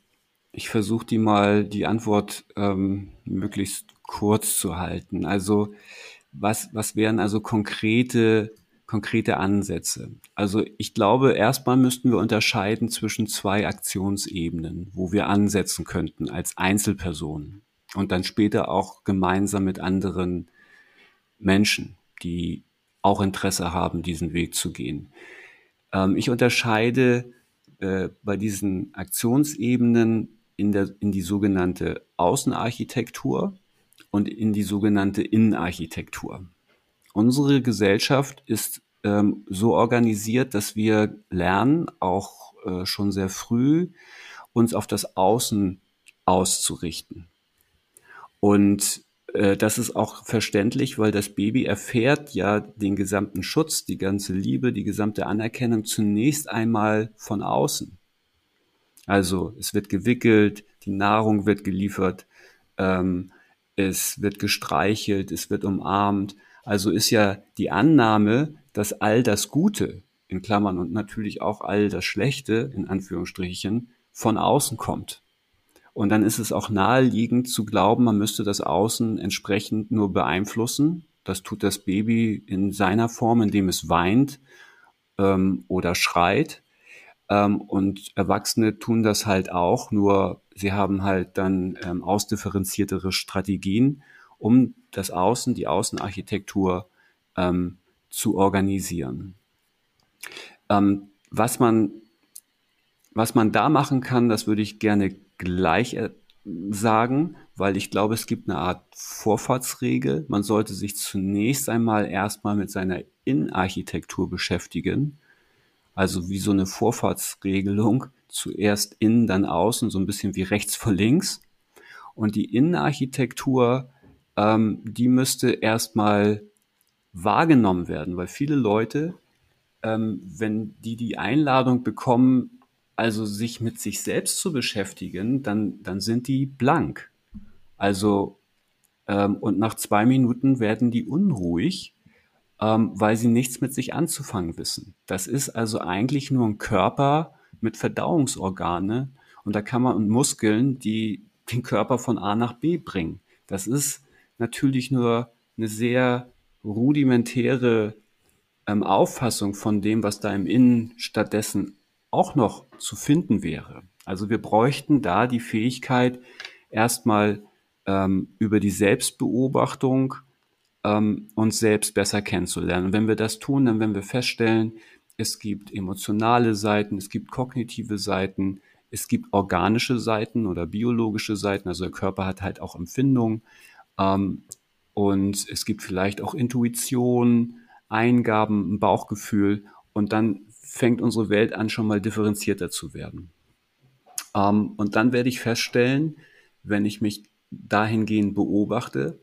B: ich versuche die mal die Antwort ähm, möglichst kurz zu halten. Also was, was wären also konkrete, konkrete Ansätze? Also ich glaube, erstmal müssten wir unterscheiden zwischen zwei Aktionsebenen, wo wir ansetzen könnten als Einzelpersonen und dann später auch gemeinsam mit anderen Menschen, die auch Interesse haben, diesen Weg zu gehen. Ähm, ich unterscheide äh, bei diesen Aktionsebenen in, der, in die sogenannte Außenarchitektur und in die sogenannte Innenarchitektur. Unsere Gesellschaft ist ähm, so organisiert, dass wir lernen, auch äh, schon sehr früh, uns auf das Außen auszurichten. Und äh, das ist auch verständlich, weil das Baby erfährt ja den gesamten Schutz, die ganze Liebe, die gesamte Anerkennung zunächst einmal von außen. Also es wird gewickelt, die Nahrung wird geliefert, ähm, es wird gestreichelt, es wird umarmt. Also ist ja die Annahme, dass all das Gute, in Klammern und natürlich auch all das Schlechte, in Anführungsstrichen, von außen kommt. Und dann ist es auch naheliegend zu glauben, man müsste das Außen entsprechend nur beeinflussen. Das tut das Baby in seiner Form, indem es weint ähm, oder schreit. Ähm, und Erwachsene tun das halt auch, nur sie haben halt dann ähm, ausdifferenziertere Strategien, um das Außen, die Außenarchitektur ähm, zu organisieren. Ähm, was man was man da machen kann, das würde ich gerne gleich äh, sagen, weil ich glaube, es gibt eine Art Vorfahrtsregel. Man sollte sich zunächst einmal erstmal mit seiner Innenarchitektur beschäftigen also wie so eine Vorfahrtsregelung, zuerst innen, dann außen, so ein bisschen wie rechts vor links. Und die Innenarchitektur, ähm, die müsste erstmal wahrgenommen werden, weil viele Leute, ähm, wenn die die Einladung bekommen, also sich mit sich selbst zu beschäftigen, dann, dann sind die blank. Also, ähm, und nach zwei Minuten werden die unruhig ähm, weil sie nichts mit sich anzufangen wissen. Das ist also eigentlich nur ein Körper mit Verdauungsorgane und da kann man und Muskeln, die den Körper von A nach B bringen. Das ist natürlich nur eine sehr rudimentäre ähm, Auffassung von dem, was da im Innen stattdessen auch noch zu finden wäre. Also wir bräuchten da die Fähigkeit, erstmal ähm, über die Selbstbeobachtung ähm, uns selbst besser kennenzulernen. Und wenn wir das tun, dann werden wir feststellen, es gibt emotionale Seiten, es gibt kognitive Seiten, es gibt organische Seiten oder biologische Seiten, also der Körper hat halt auch Empfindungen ähm, und es gibt vielleicht auch Intuition, Eingaben, ein Bauchgefühl und dann fängt unsere Welt an, schon mal differenzierter zu werden. Ähm, und dann werde ich feststellen, wenn ich mich dahingehend beobachte,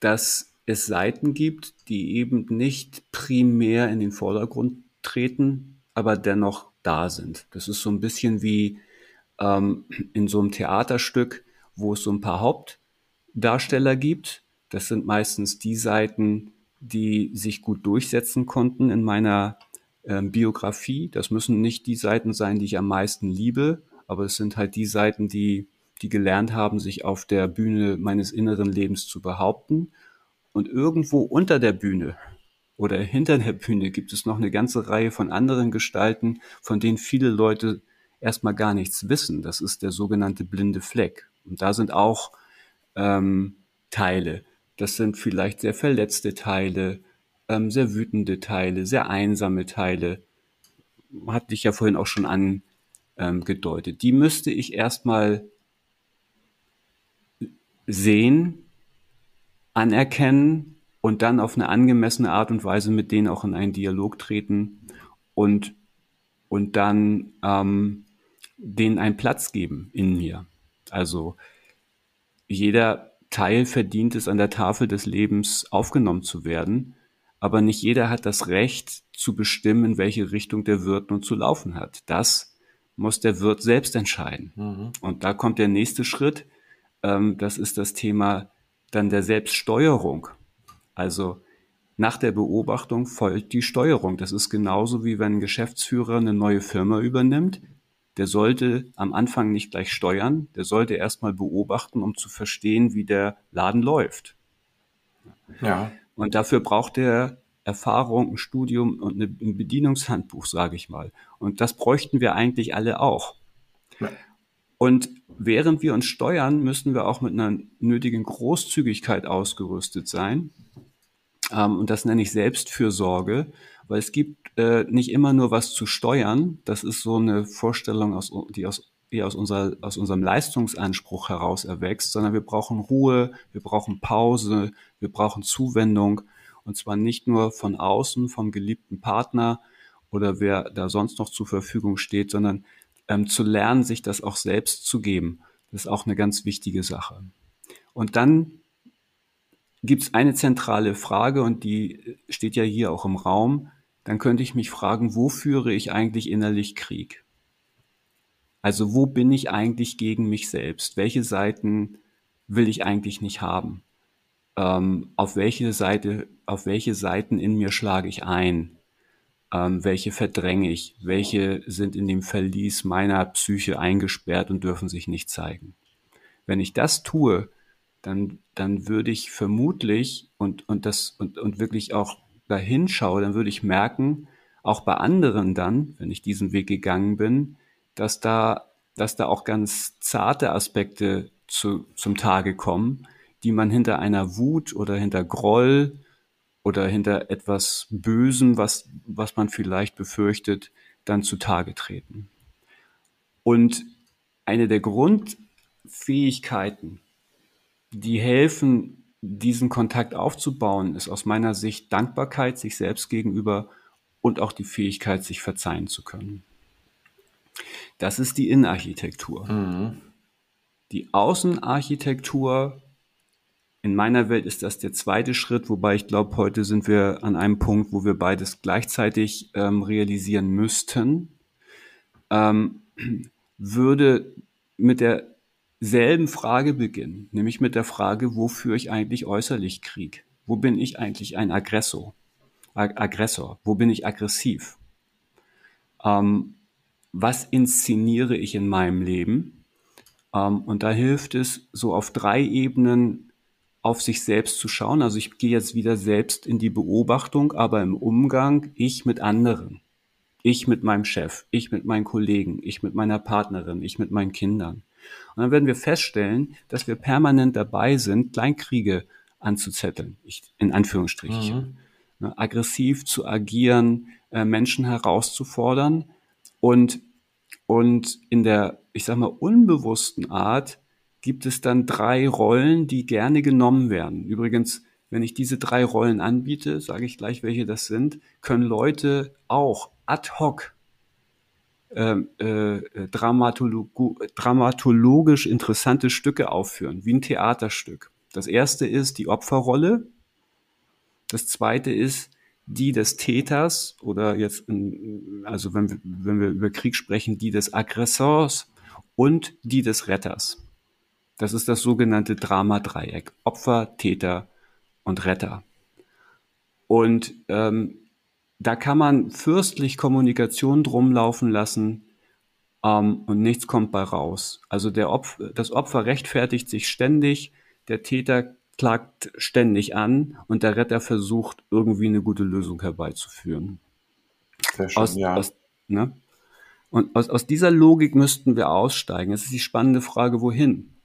B: dass es Seiten gibt, die eben nicht primär in den Vordergrund treten, aber dennoch da sind. Das ist so ein bisschen wie ähm, in so einem Theaterstück, wo es so ein paar Hauptdarsteller gibt. Das sind meistens die Seiten, die sich gut durchsetzen konnten in meiner ähm, Biografie. Das müssen nicht die Seiten sein, die ich am meisten liebe, aber es sind halt die Seiten, die, die gelernt haben, sich auf der Bühne meines inneren Lebens zu behaupten und irgendwo unter der Bühne oder hinter der Bühne gibt es noch eine ganze Reihe von anderen Gestalten, von denen viele Leute erstmal gar nichts wissen. Das ist der sogenannte blinde Fleck. Und da sind auch ähm, Teile. Das sind vielleicht sehr verletzte Teile, ähm, sehr wütende Teile, sehr einsame Teile. Hatte ich ja vorhin auch schon angedeutet. Die müsste ich erstmal sehen, anerkennen und dann auf eine angemessene Art und Weise mit denen auch in einen Dialog treten und, und dann ähm, denen einen Platz geben in mir. Also jeder Teil verdient es, an der Tafel des Lebens aufgenommen zu werden, aber nicht jeder hat das Recht zu bestimmen, in welche Richtung der Wirt nun zu laufen hat. Das muss der Wirt selbst entscheiden. Mhm. Und da kommt der nächste Schritt. Ähm, das ist das Thema dann der Selbststeuerung. Also nach der Beobachtung folgt die Steuerung. Das ist genauso wie wenn ein Geschäftsführer eine neue Firma übernimmt. Der sollte am Anfang nicht gleich steuern, der sollte erstmal beobachten, um zu verstehen, wie der Laden läuft. Ja. Und dafür braucht er Erfahrung, ein Studium und ein Bedienungshandbuch, sage ich mal. Und das bräuchten wir eigentlich alle auch. Und während wir uns steuern, müssen wir auch mit einer nötigen Großzügigkeit ausgerüstet sein. Ähm, und das nenne ich Selbstfürsorge, weil es gibt äh, nicht immer nur was zu steuern. Das ist so eine Vorstellung, aus, die aus, eher aus, unserer, aus unserem Leistungsanspruch heraus erwächst, sondern wir brauchen Ruhe, wir brauchen Pause, wir brauchen Zuwendung. Und zwar nicht nur von außen, vom geliebten Partner oder wer da sonst noch zur Verfügung steht, sondern ähm, zu lernen, sich das auch selbst zu geben. Das ist auch eine ganz wichtige Sache. Und dann gibt es eine zentrale Frage und die steht ja hier auch im Raum. Dann könnte ich mich fragen, wo führe ich eigentlich innerlich Krieg? Also wo bin ich eigentlich gegen mich selbst? Welche Seiten will ich eigentlich nicht haben? Ähm, auf welche Seite, auf welche Seiten in mir schlage ich ein? Ähm, welche verdränge ich? Welche sind in dem Verlies meiner Psyche eingesperrt und dürfen sich nicht zeigen? Wenn ich das tue, dann, dann würde ich vermutlich und, und das und, und wirklich auch dahin schaue, dann würde ich merken, auch bei anderen dann, wenn ich diesen Weg gegangen bin, dass da, dass da auch ganz zarte Aspekte zu, zum Tage kommen, die man hinter einer Wut oder hinter Groll oder hinter etwas Bösem, was, was man vielleicht befürchtet, dann zutage treten. Und eine der Grundfähigkeiten, die helfen, diesen Kontakt aufzubauen, ist aus meiner Sicht Dankbarkeit sich selbst gegenüber und auch die Fähigkeit, sich verzeihen zu können. Das ist die Innenarchitektur. Mhm. Die Außenarchitektur, in meiner Welt ist das der zweite Schritt, wobei ich glaube, heute sind wir an einem Punkt, wo wir beides gleichzeitig ähm, realisieren müssten, ähm, würde mit derselben Frage beginnen, nämlich mit der Frage, wo führe ich eigentlich äußerlich Krieg? Wo bin ich eigentlich ein Aggressor? Ag Aggressor? Wo bin ich aggressiv? Ähm, was inszeniere ich in meinem Leben? Ähm, und da hilft es, so auf drei Ebenen auf sich selbst zu schauen. Also ich gehe jetzt wieder selbst in die Beobachtung, aber im Umgang ich mit anderen. Ich mit meinem Chef, ich mit meinen Kollegen, ich mit meiner Partnerin, ich mit meinen Kindern. Und dann werden wir feststellen, dass wir permanent dabei sind, Kleinkriege anzuzetteln, ich, in Anführungsstrichen. Mhm. Ne, aggressiv zu agieren, äh, Menschen herauszufordern, und, und in der, ich sag mal, unbewussten Art gibt es dann drei Rollen, die gerne genommen werden. Übrigens, wenn ich diese drei Rollen anbiete, sage ich gleich, welche das sind, können Leute auch ad hoc äh, äh, Dramatolog dramatologisch interessante Stücke aufführen, wie ein Theaterstück. Das erste ist die Opferrolle. Das zweite ist die des Täters oder jetzt, also wenn wenn wir über Krieg sprechen, die des Aggressors und die des Retters. Das ist das sogenannte Drama-Dreieck. Opfer, Täter und Retter. Und ähm, da kann man fürstlich Kommunikation drum laufen lassen ähm, und nichts kommt bei raus. Also der Opfer, das Opfer rechtfertigt sich ständig, der Täter klagt ständig an und der Retter versucht, irgendwie eine gute Lösung herbeizuführen. Sehr schön, aus, ja. Aus, ne? Und aus, aus dieser Logik müssten wir aussteigen. Es ist die spannende Frage, wohin?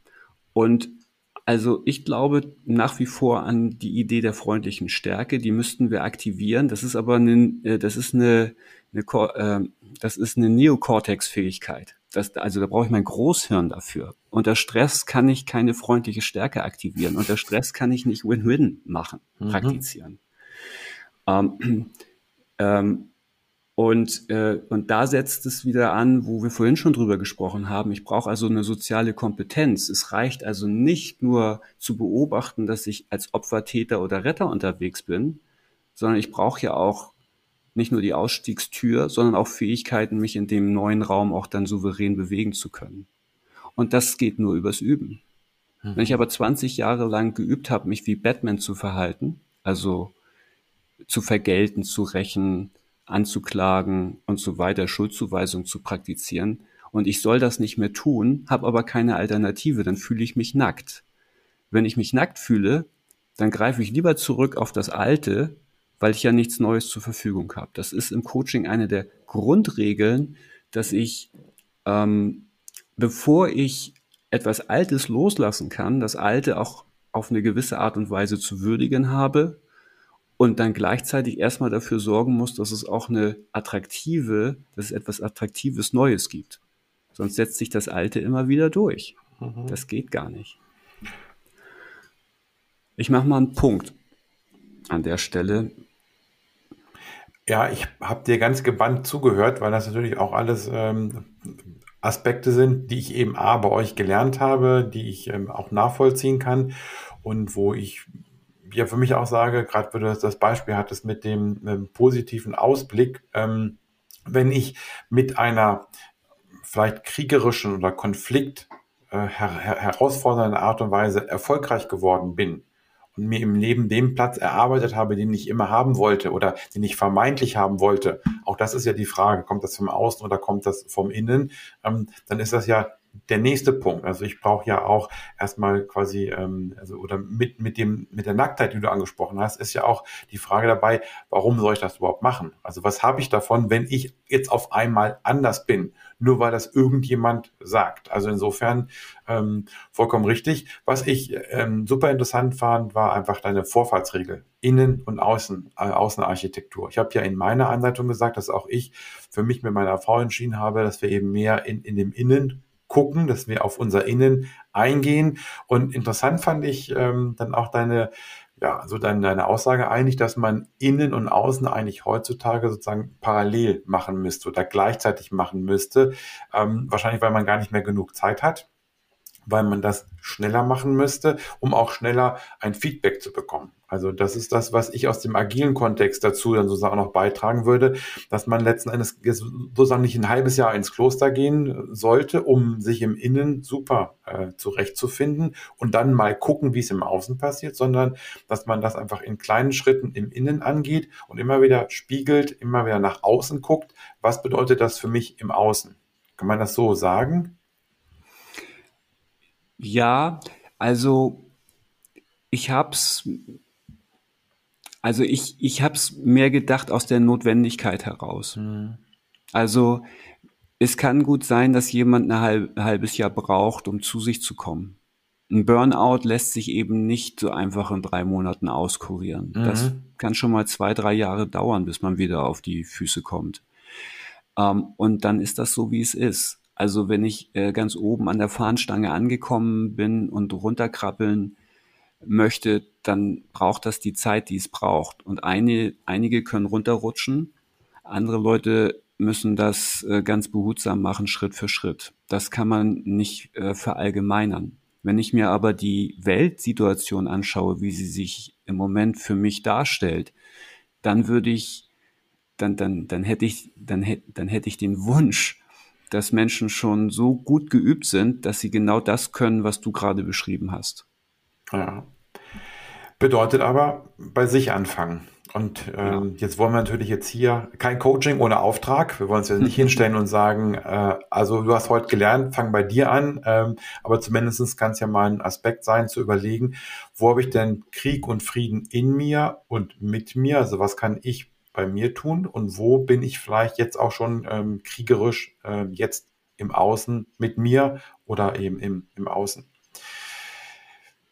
B: Und also ich glaube nach wie vor an die Idee der freundlichen Stärke, die müssten wir aktivieren. Das ist aber eine, äh, das ist eine, eine äh, das ist eine Neokortex-Fähigkeit. Das, also da brauche ich mein Großhirn dafür. Unter Stress kann ich keine freundliche Stärke aktivieren. Unter Stress kann ich nicht Win-Win machen, mhm. praktizieren. Ähm, ähm, und, äh, und da setzt es wieder an, wo wir vorhin schon drüber gesprochen haben. Ich brauche also eine soziale Kompetenz. Es reicht also nicht nur zu beobachten, dass ich als Opfer, Täter oder Retter unterwegs bin, sondern ich brauche ja auch nicht nur die Ausstiegstür, sondern auch Fähigkeiten, mich in dem neuen Raum auch dann souverän bewegen zu können. Und das geht nur übers Üben. Mhm. Wenn ich aber 20 Jahre lang geübt habe, mich wie Batman zu verhalten, also zu vergelten, zu rächen, anzuklagen und so weiter, Schuldzuweisung zu praktizieren, und ich soll das nicht mehr tun, habe aber keine Alternative, dann fühle ich mich nackt. Wenn ich mich nackt fühle, dann greife ich lieber zurück auf das Alte, weil ich ja nichts Neues zur Verfügung habe. Das ist im Coaching eine der Grundregeln, dass ich, ähm, bevor ich etwas Altes loslassen kann, das Alte auch auf eine gewisse Art und Weise zu würdigen habe und dann gleichzeitig erstmal dafür sorgen muss, dass es auch eine attraktive, dass es etwas Attraktives Neues gibt. Sonst setzt sich das Alte immer wieder durch. Mhm. Das geht gar nicht. Ich mache mal einen Punkt. an der Stelle.
A: Ja, ich habe dir ganz gebannt zugehört, weil das natürlich auch alles ähm, Aspekte sind, die ich eben A bei euch gelernt habe, die ich ähm, auch nachvollziehen kann und wo ich ja für mich auch sage, gerade wenn du das Beispiel hattest mit dem ähm, positiven Ausblick, ähm, wenn ich mit einer vielleicht kriegerischen oder Konflikt äh, her herausfordernden Art und Weise erfolgreich geworden bin, und mir im Leben den Platz erarbeitet habe, den ich immer haben wollte oder den ich vermeintlich haben wollte, auch das ist ja die Frage, kommt das vom Außen oder kommt das vom Innen, ähm, dann ist das ja der nächste Punkt. Also ich brauche ja auch erstmal quasi, ähm, also oder mit, mit dem, mit der Nacktheit, die du angesprochen hast, ist ja auch die Frage dabei, warum soll ich das überhaupt machen? Also was habe ich davon, wenn ich jetzt auf einmal anders bin, nur weil das irgendjemand sagt? Also insofern ähm, vollkommen richtig. Was ich ähm, super interessant fand, war einfach deine Vorfahrtsregel. Innen- und Außen, äh, Außenarchitektur. Ich habe ja in meiner Anleitung gesagt, dass auch ich für mich mit meiner Frau entschieden habe, dass wir eben mehr in, in dem Innen gucken, dass wir auf unser Innen eingehen. Und interessant fand ich ähm, dann auch deine, ja, so deine, deine Aussage eigentlich, dass man Innen und Außen eigentlich heutzutage sozusagen parallel machen müsste oder gleichzeitig machen müsste. Ähm, wahrscheinlich, weil man gar nicht mehr genug Zeit hat weil man das schneller machen müsste, um auch schneller ein Feedback zu bekommen. Also das ist das, was ich aus dem agilen Kontext dazu dann sozusagen auch noch beitragen würde, dass man letzten Endes sozusagen nicht ein halbes Jahr ins Kloster gehen sollte, um sich im Innen super äh, zurechtzufinden und dann mal gucken, wie es im Außen passiert, sondern dass man das einfach in kleinen Schritten im Innen angeht und immer wieder spiegelt, immer wieder nach außen guckt, was bedeutet das für mich im Außen? Kann man das so sagen?
B: Ja, also ich hab's, also ich, ich hab's mehr gedacht aus der Notwendigkeit heraus. Mhm. Also es kann gut sein, dass jemand ein, halb, halbes Jahr braucht, um zu sich zu kommen. Ein Burnout lässt sich eben nicht so einfach in drei Monaten auskurieren. Mhm. Das kann schon mal zwei, drei Jahre dauern, bis man wieder auf die Füße kommt. Ähm, und dann ist das so, wie es ist. Also wenn ich äh, ganz oben an der Fahnenstange angekommen bin und runterkrabbeln möchte, dann braucht das die Zeit, die es braucht. Und eine, einige können runterrutschen, andere Leute müssen das äh, ganz behutsam machen, Schritt für Schritt. Das kann man nicht äh, verallgemeinern. Wenn ich mir aber die Weltsituation anschaue, wie sie sich im Moment für mich darstellt, dann würde ich, dann, dann, dann hätte ich, dann dann hätte ich den Wunsch, dass Menschen schon so gut geübt sind, dass sie genau das können, was du gerade beschrieben hast.
A: Ja. Bedeutet aber bei sich anfangen. Und ähm, ja. jetzt wollen wir natürlich jetzt hier kein Coaching ohne Auftrag. Wir wollen uns jetzt nicht hinstellen und sagen, äh, also du hast heute gelernt, fang bei dir an. Ähm, aber zumindest kann es ja mal ein Aspekt sein, zu überlegen, wo habe ich denn Krieg und Frieden in mir und mit mir? Also was kann ich bei mir tun und wo bin ich vielleicht jetzt auch schon ähm, kriegerisch äh, jetzt im Außen mit mir oder eben im, im Außen.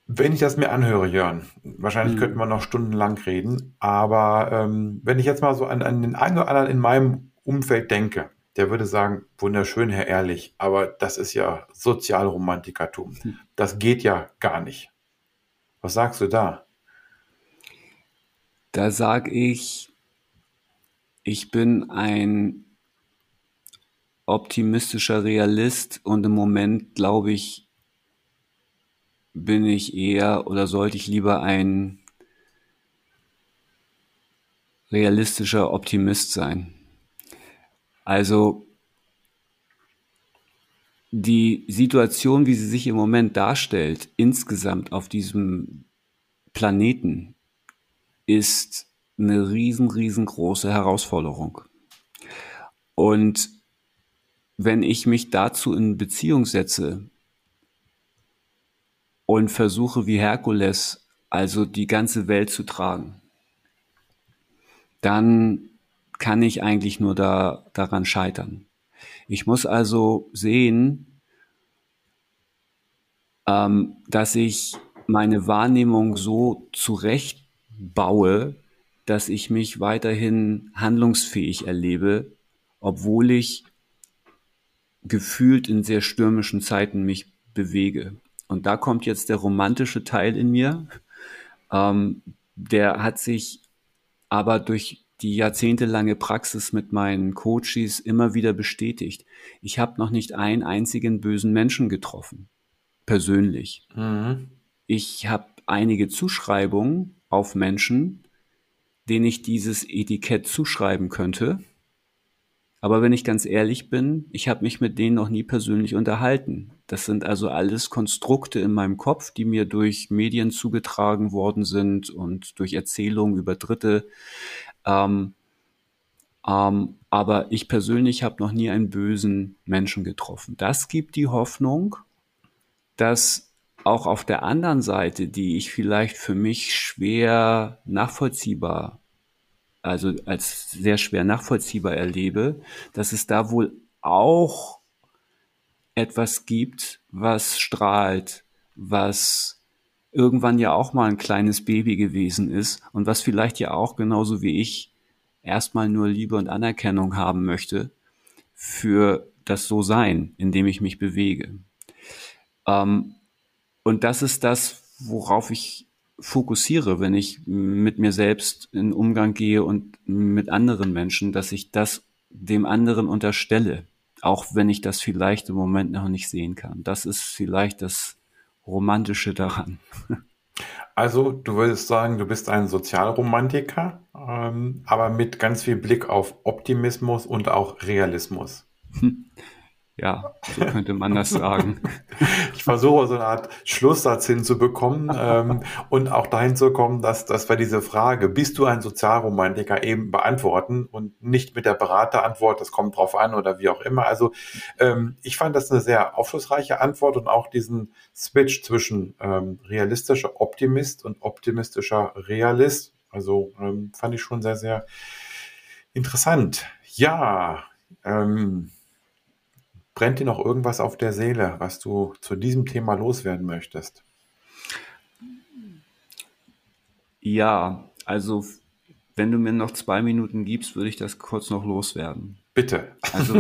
A: Wenn ich das mir anhöre, Jörn, wahrscheinlich mhm. könnten wir noch stundenlang reden, aber ähm, wenn ich jetzt mal so an, an den einen oder anderen in meinem Umfeld denke, der würde sagen, wunderschön, Herr Ehrlich, aber das ist ja Sozialromantikertum. Mhm. Das geht ja gar nicht. Was sagst du da?
B: Da sage ich, ich bin ein optimistischer Realist und im Moment glaube ich, bin ich eher oder sollte ich lieber ein realistischer Optimist sein. Also die Situation, wie sie sich im Moment darstellt, insgesamt auf diesem Planeten, ist eine riesen, riesengroße Herausforderung. Und wenn ich mich dazu in Beziehung setze und versuche wie Herkules also die ganze Welt zu tragen, dann kann ich eigentlich nur da, daran scheitern. Ich muss also sehen, ähm, dass ich meine Wahrnehmung so zurechtbaue, dass ich mich weiterhin handlungsfähig erlebe, obwohl ich gefühlt in sehr stürmischen Zeiten mich bewege. Und da kommt jetzt der romantische Teil in mir. Ähm, der hat sich aber durch die jahrzehntelange Praxis mit meinen Coaches immer wieder bestätigt. Ich habe noch nicht einen einzigen bösen Menschen getroffen, persönlich. Mhm. Ich habe einige Zuschreibungen auf Menschen, denen ich dieses Etikett zuschreiben könnte. Aber wenn ich ganz ehrlich bin, ich habe mich mit denen noch nie persönlich unterhalten. Das sind also alles Konstrukte in meinem Kopf, die mir durch Medien zugetragen worden sind und durch Erzählungen über Dritte. Ähm, ähm, aber ich persönlich habe noch nie einen bösen Menschen getroffen. Das gibt die Hoffnung, dass auch auf der anderen Seite, die ich vielleicht für mich schwer nachvollziehbar, also als sehr schwer nachvollziehbar erlebe, dass es da wohl auch etwas gibt, was strahlt, was irgendwann ja auch mal ein kleines Baby gewesen ist und was vielleicht ja auch genauso wie ich erstmal nur Liebe und Anerkennung haben möchte für das So-Sein, in dem ich mich bewege. Ähm, und das ist das, worauf ich fokussiere, wenn ich mit mir selbst in Umgang gehe und mit anderen Menschen, dass ich das dem anderen unterstelle, auch wenn ich das vielleicht im Moment noch nicht sehen kann. Das ist vielleicht das Romantische daran.
A: Also, du würdest sagen, du bist ein Sozialromantiker, ähm, aber mit ganz viel Blick auf Optimismus und auch Realismus.
B: Ja, so könnte man das sagen.
A: Ich versuche so eine Art Schlusssatz hinzubekommen ähm, und auch dahin zu kommen, dass, dass wir diese Frage, bist du ein Sozialromantiker, eben beantworten und nicht mit der Beraterantwort, das kommt drauf an oder wie auch immer. Also ähm, ich fand das eine sehr aufschlussreiche Antwort und auch diesen Switch zwischen ähm, realistischer Optimist und optimistischer Realist. Also ähm, fand ich schon sehr, sehr interessant. Ja, ähm, Brennt dir noch irgendwas auf der Seele, was du zu diesem Thema loswerden möchtest?
B: Ja, also wenn du mir noch zwei Minuten gibst, würde ich das kurz noch loswerden.
A: Bitte. Also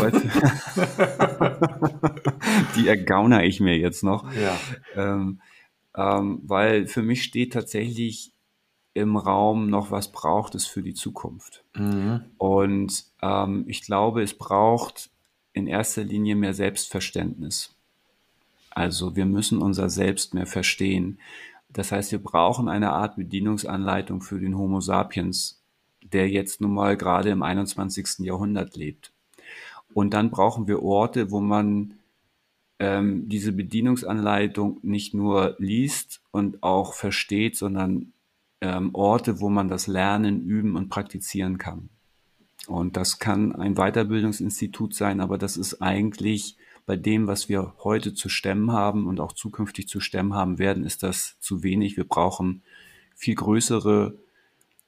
B: die ergaunere ich mir jetzt noch. Ja. Ähm, ähm, weil für mich steht tatsächlich im Raum noch, was braucht es für die Zukunft. Mhm. Und ähm, ich glaube, es braucht in erster Linie mehr Selbstverständnis. Also wir müssen unser Selbst mehr verstehen. Das heißt, wir brauchen eine Art Bedienungsanleitung für den Homo sapiens, der jetzt nun mal gerade im 21. Jahrhundert lebt. Und dann brauchen wir Orte, wo man ähm, diese Bedienungsanleitung nicht nur liest und auch versteht, sondern ähm, Orte, wo man das lernen, üben und praktizieren kann. Und das kann ein Weiterbildungsinstitut sein, aber das ist eigentlich bei dem, was wir heute zu stemmen haben und auch zukünftig zu stemmen haben werden, ist das zu wenig. Wir brauchen viel größere,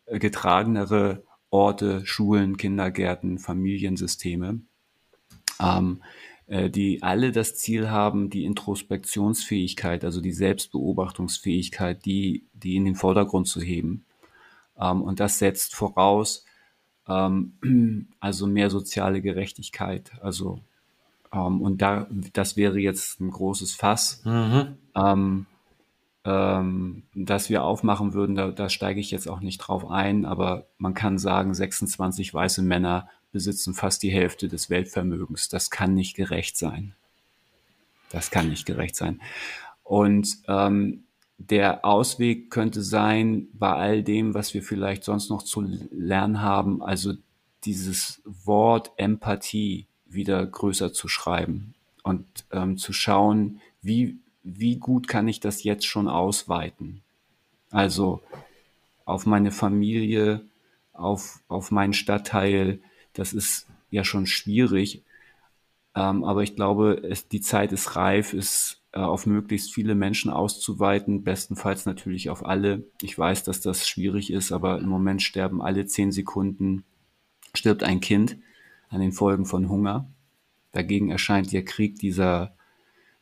B: äh, getragenere Orte, Schulen, Kindergärten, Familiensysteme, ähm, äh, die alle das Ziel haben, die Introspektionsfähigkeit, also die Selbstbeobachtungsfähigkeit, die, die in den Vordergrund zu heben. Ähm, und das setzt voraus, ähm, also mehr soziale Gerechtigkeit. Also ähm, und da das wäre jetzt ein großes Fass, mhm. ähm, ähm, das wir aufmachen würden. Da, da steige ich jetzt auch nicht drauf ein, aber man kann sagen, 26 weiße Männer besitzen fast die Hälfte des Weltvermögens. Das kann nicht gerecht sein. Das kann nicht gerecht sein. Und ähm, der Ausweg könnte sein, bei all dem, was wir vielleicht sonst noch zu lernen haben, also dieses Wort Empathie wieder größer zu schreiben und ähm, zu schauen, wie, wie gut kann ich das jetzt schon ausweiten. Also auf meine Familie, auf, auf meinen Stadtteil, das ist ja schon schwierig. Ähm, aber ich glaube, es, die Zeit ist reif, äh, auf möglichst viele Menschen auszuweiten, bestenfalls natürlich auf alle. Ich weiß, dass das schwierig ist, aber im Moment sterben alle zehn Sekunden, stirbt ein Kind an den Folgen von Hunger. Dagegen erscheint der Krieg, dieser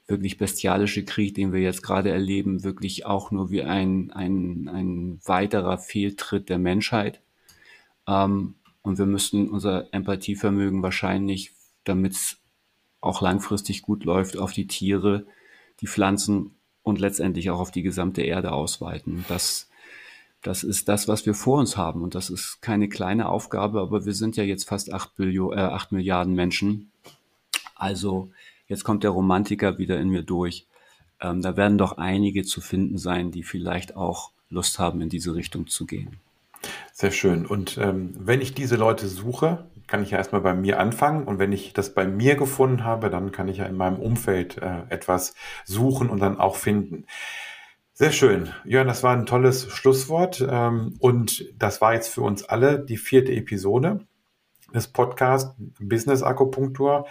B: wirklich bestialische Krieg, den wir jetzt gerade erleben, wirklich auch nur wie ein, ein, ein weiterer Fehltritt der Menschheit. Ähm, und wir müssten unser Empathievermögen wahrscheinlich, damit es auch langfristig gut läuft, auf die Tiere die Pflanzen und letztendlich auch auf die gesamte Erde ausweiten. Das das ist das, was wir vor uns haben. Und das ist keine kleine Aufgabe, aber wir sind ja jetzt fast acht, Billion, äh, acht Milliarden Menschen. Also jetzt kommt der Romantiker wieder in mir durch. Ähm, da werden doch einige zu finden sein, die vielleicht auch Lust haben, in diese Richtung zu gehen.
A: Sehr schön. Und ähm, wenn ich diese Leute suche, kann ich ja erstmal bei mir anfangen. Und wenn ich das bei mir gefunden habe, dann kann ich ja in meinem Umfeld äh, etwas suchen und dann auch finden. Sehr schön. Jörn, das war ein tolles Schlusswort. Ähm, und das war jetzt für uns alle die vierte Episode des Podcasts Business Akupunktur.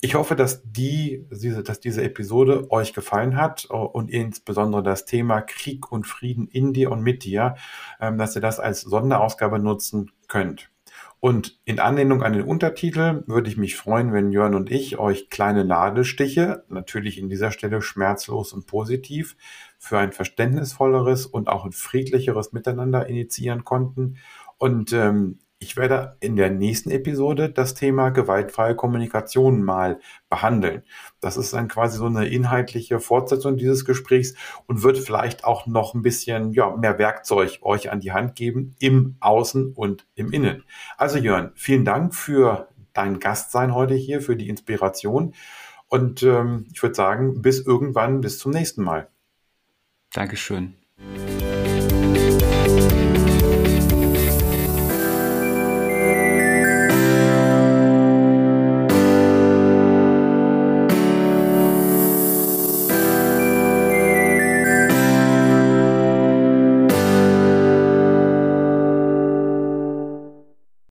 A: Ich hoffe, dass die, dass diese Episode euch gefallen hat und insbesondere das Thema Krieg und Frieden in dir und mit dir, ähm, dass ihr das als Sonderausgabe nutzen könnt. Und in Anlehnung an den Untertitel würde ich mich freuen, wenn Jörn und ich euch kleine Ladestiche, natürlich in dieser Stelle schmerzlos und positiv, für ein verständnisvolleres und auch ein friedlicheres Miteinander initiieren konnten. Und ähm, ich werde in der nächsten Episode das Thema gewaltfreie Kommunikation mal behandeln. Das ist dann quasi so eine inhaltliche Fortsetzung dieses Gesprächs und wird vielleicht auch noch ein bisschen ja, mehr Werkzeug euch an die Hand geben im Außen und im Innen. Also Jörn, vielen Dank für dein Gastsein heute hier, für die Inspiration. Und ähm, ich würde sagen, bis irgendwann, bis zum nächsten Mal.
B: Dankeschön.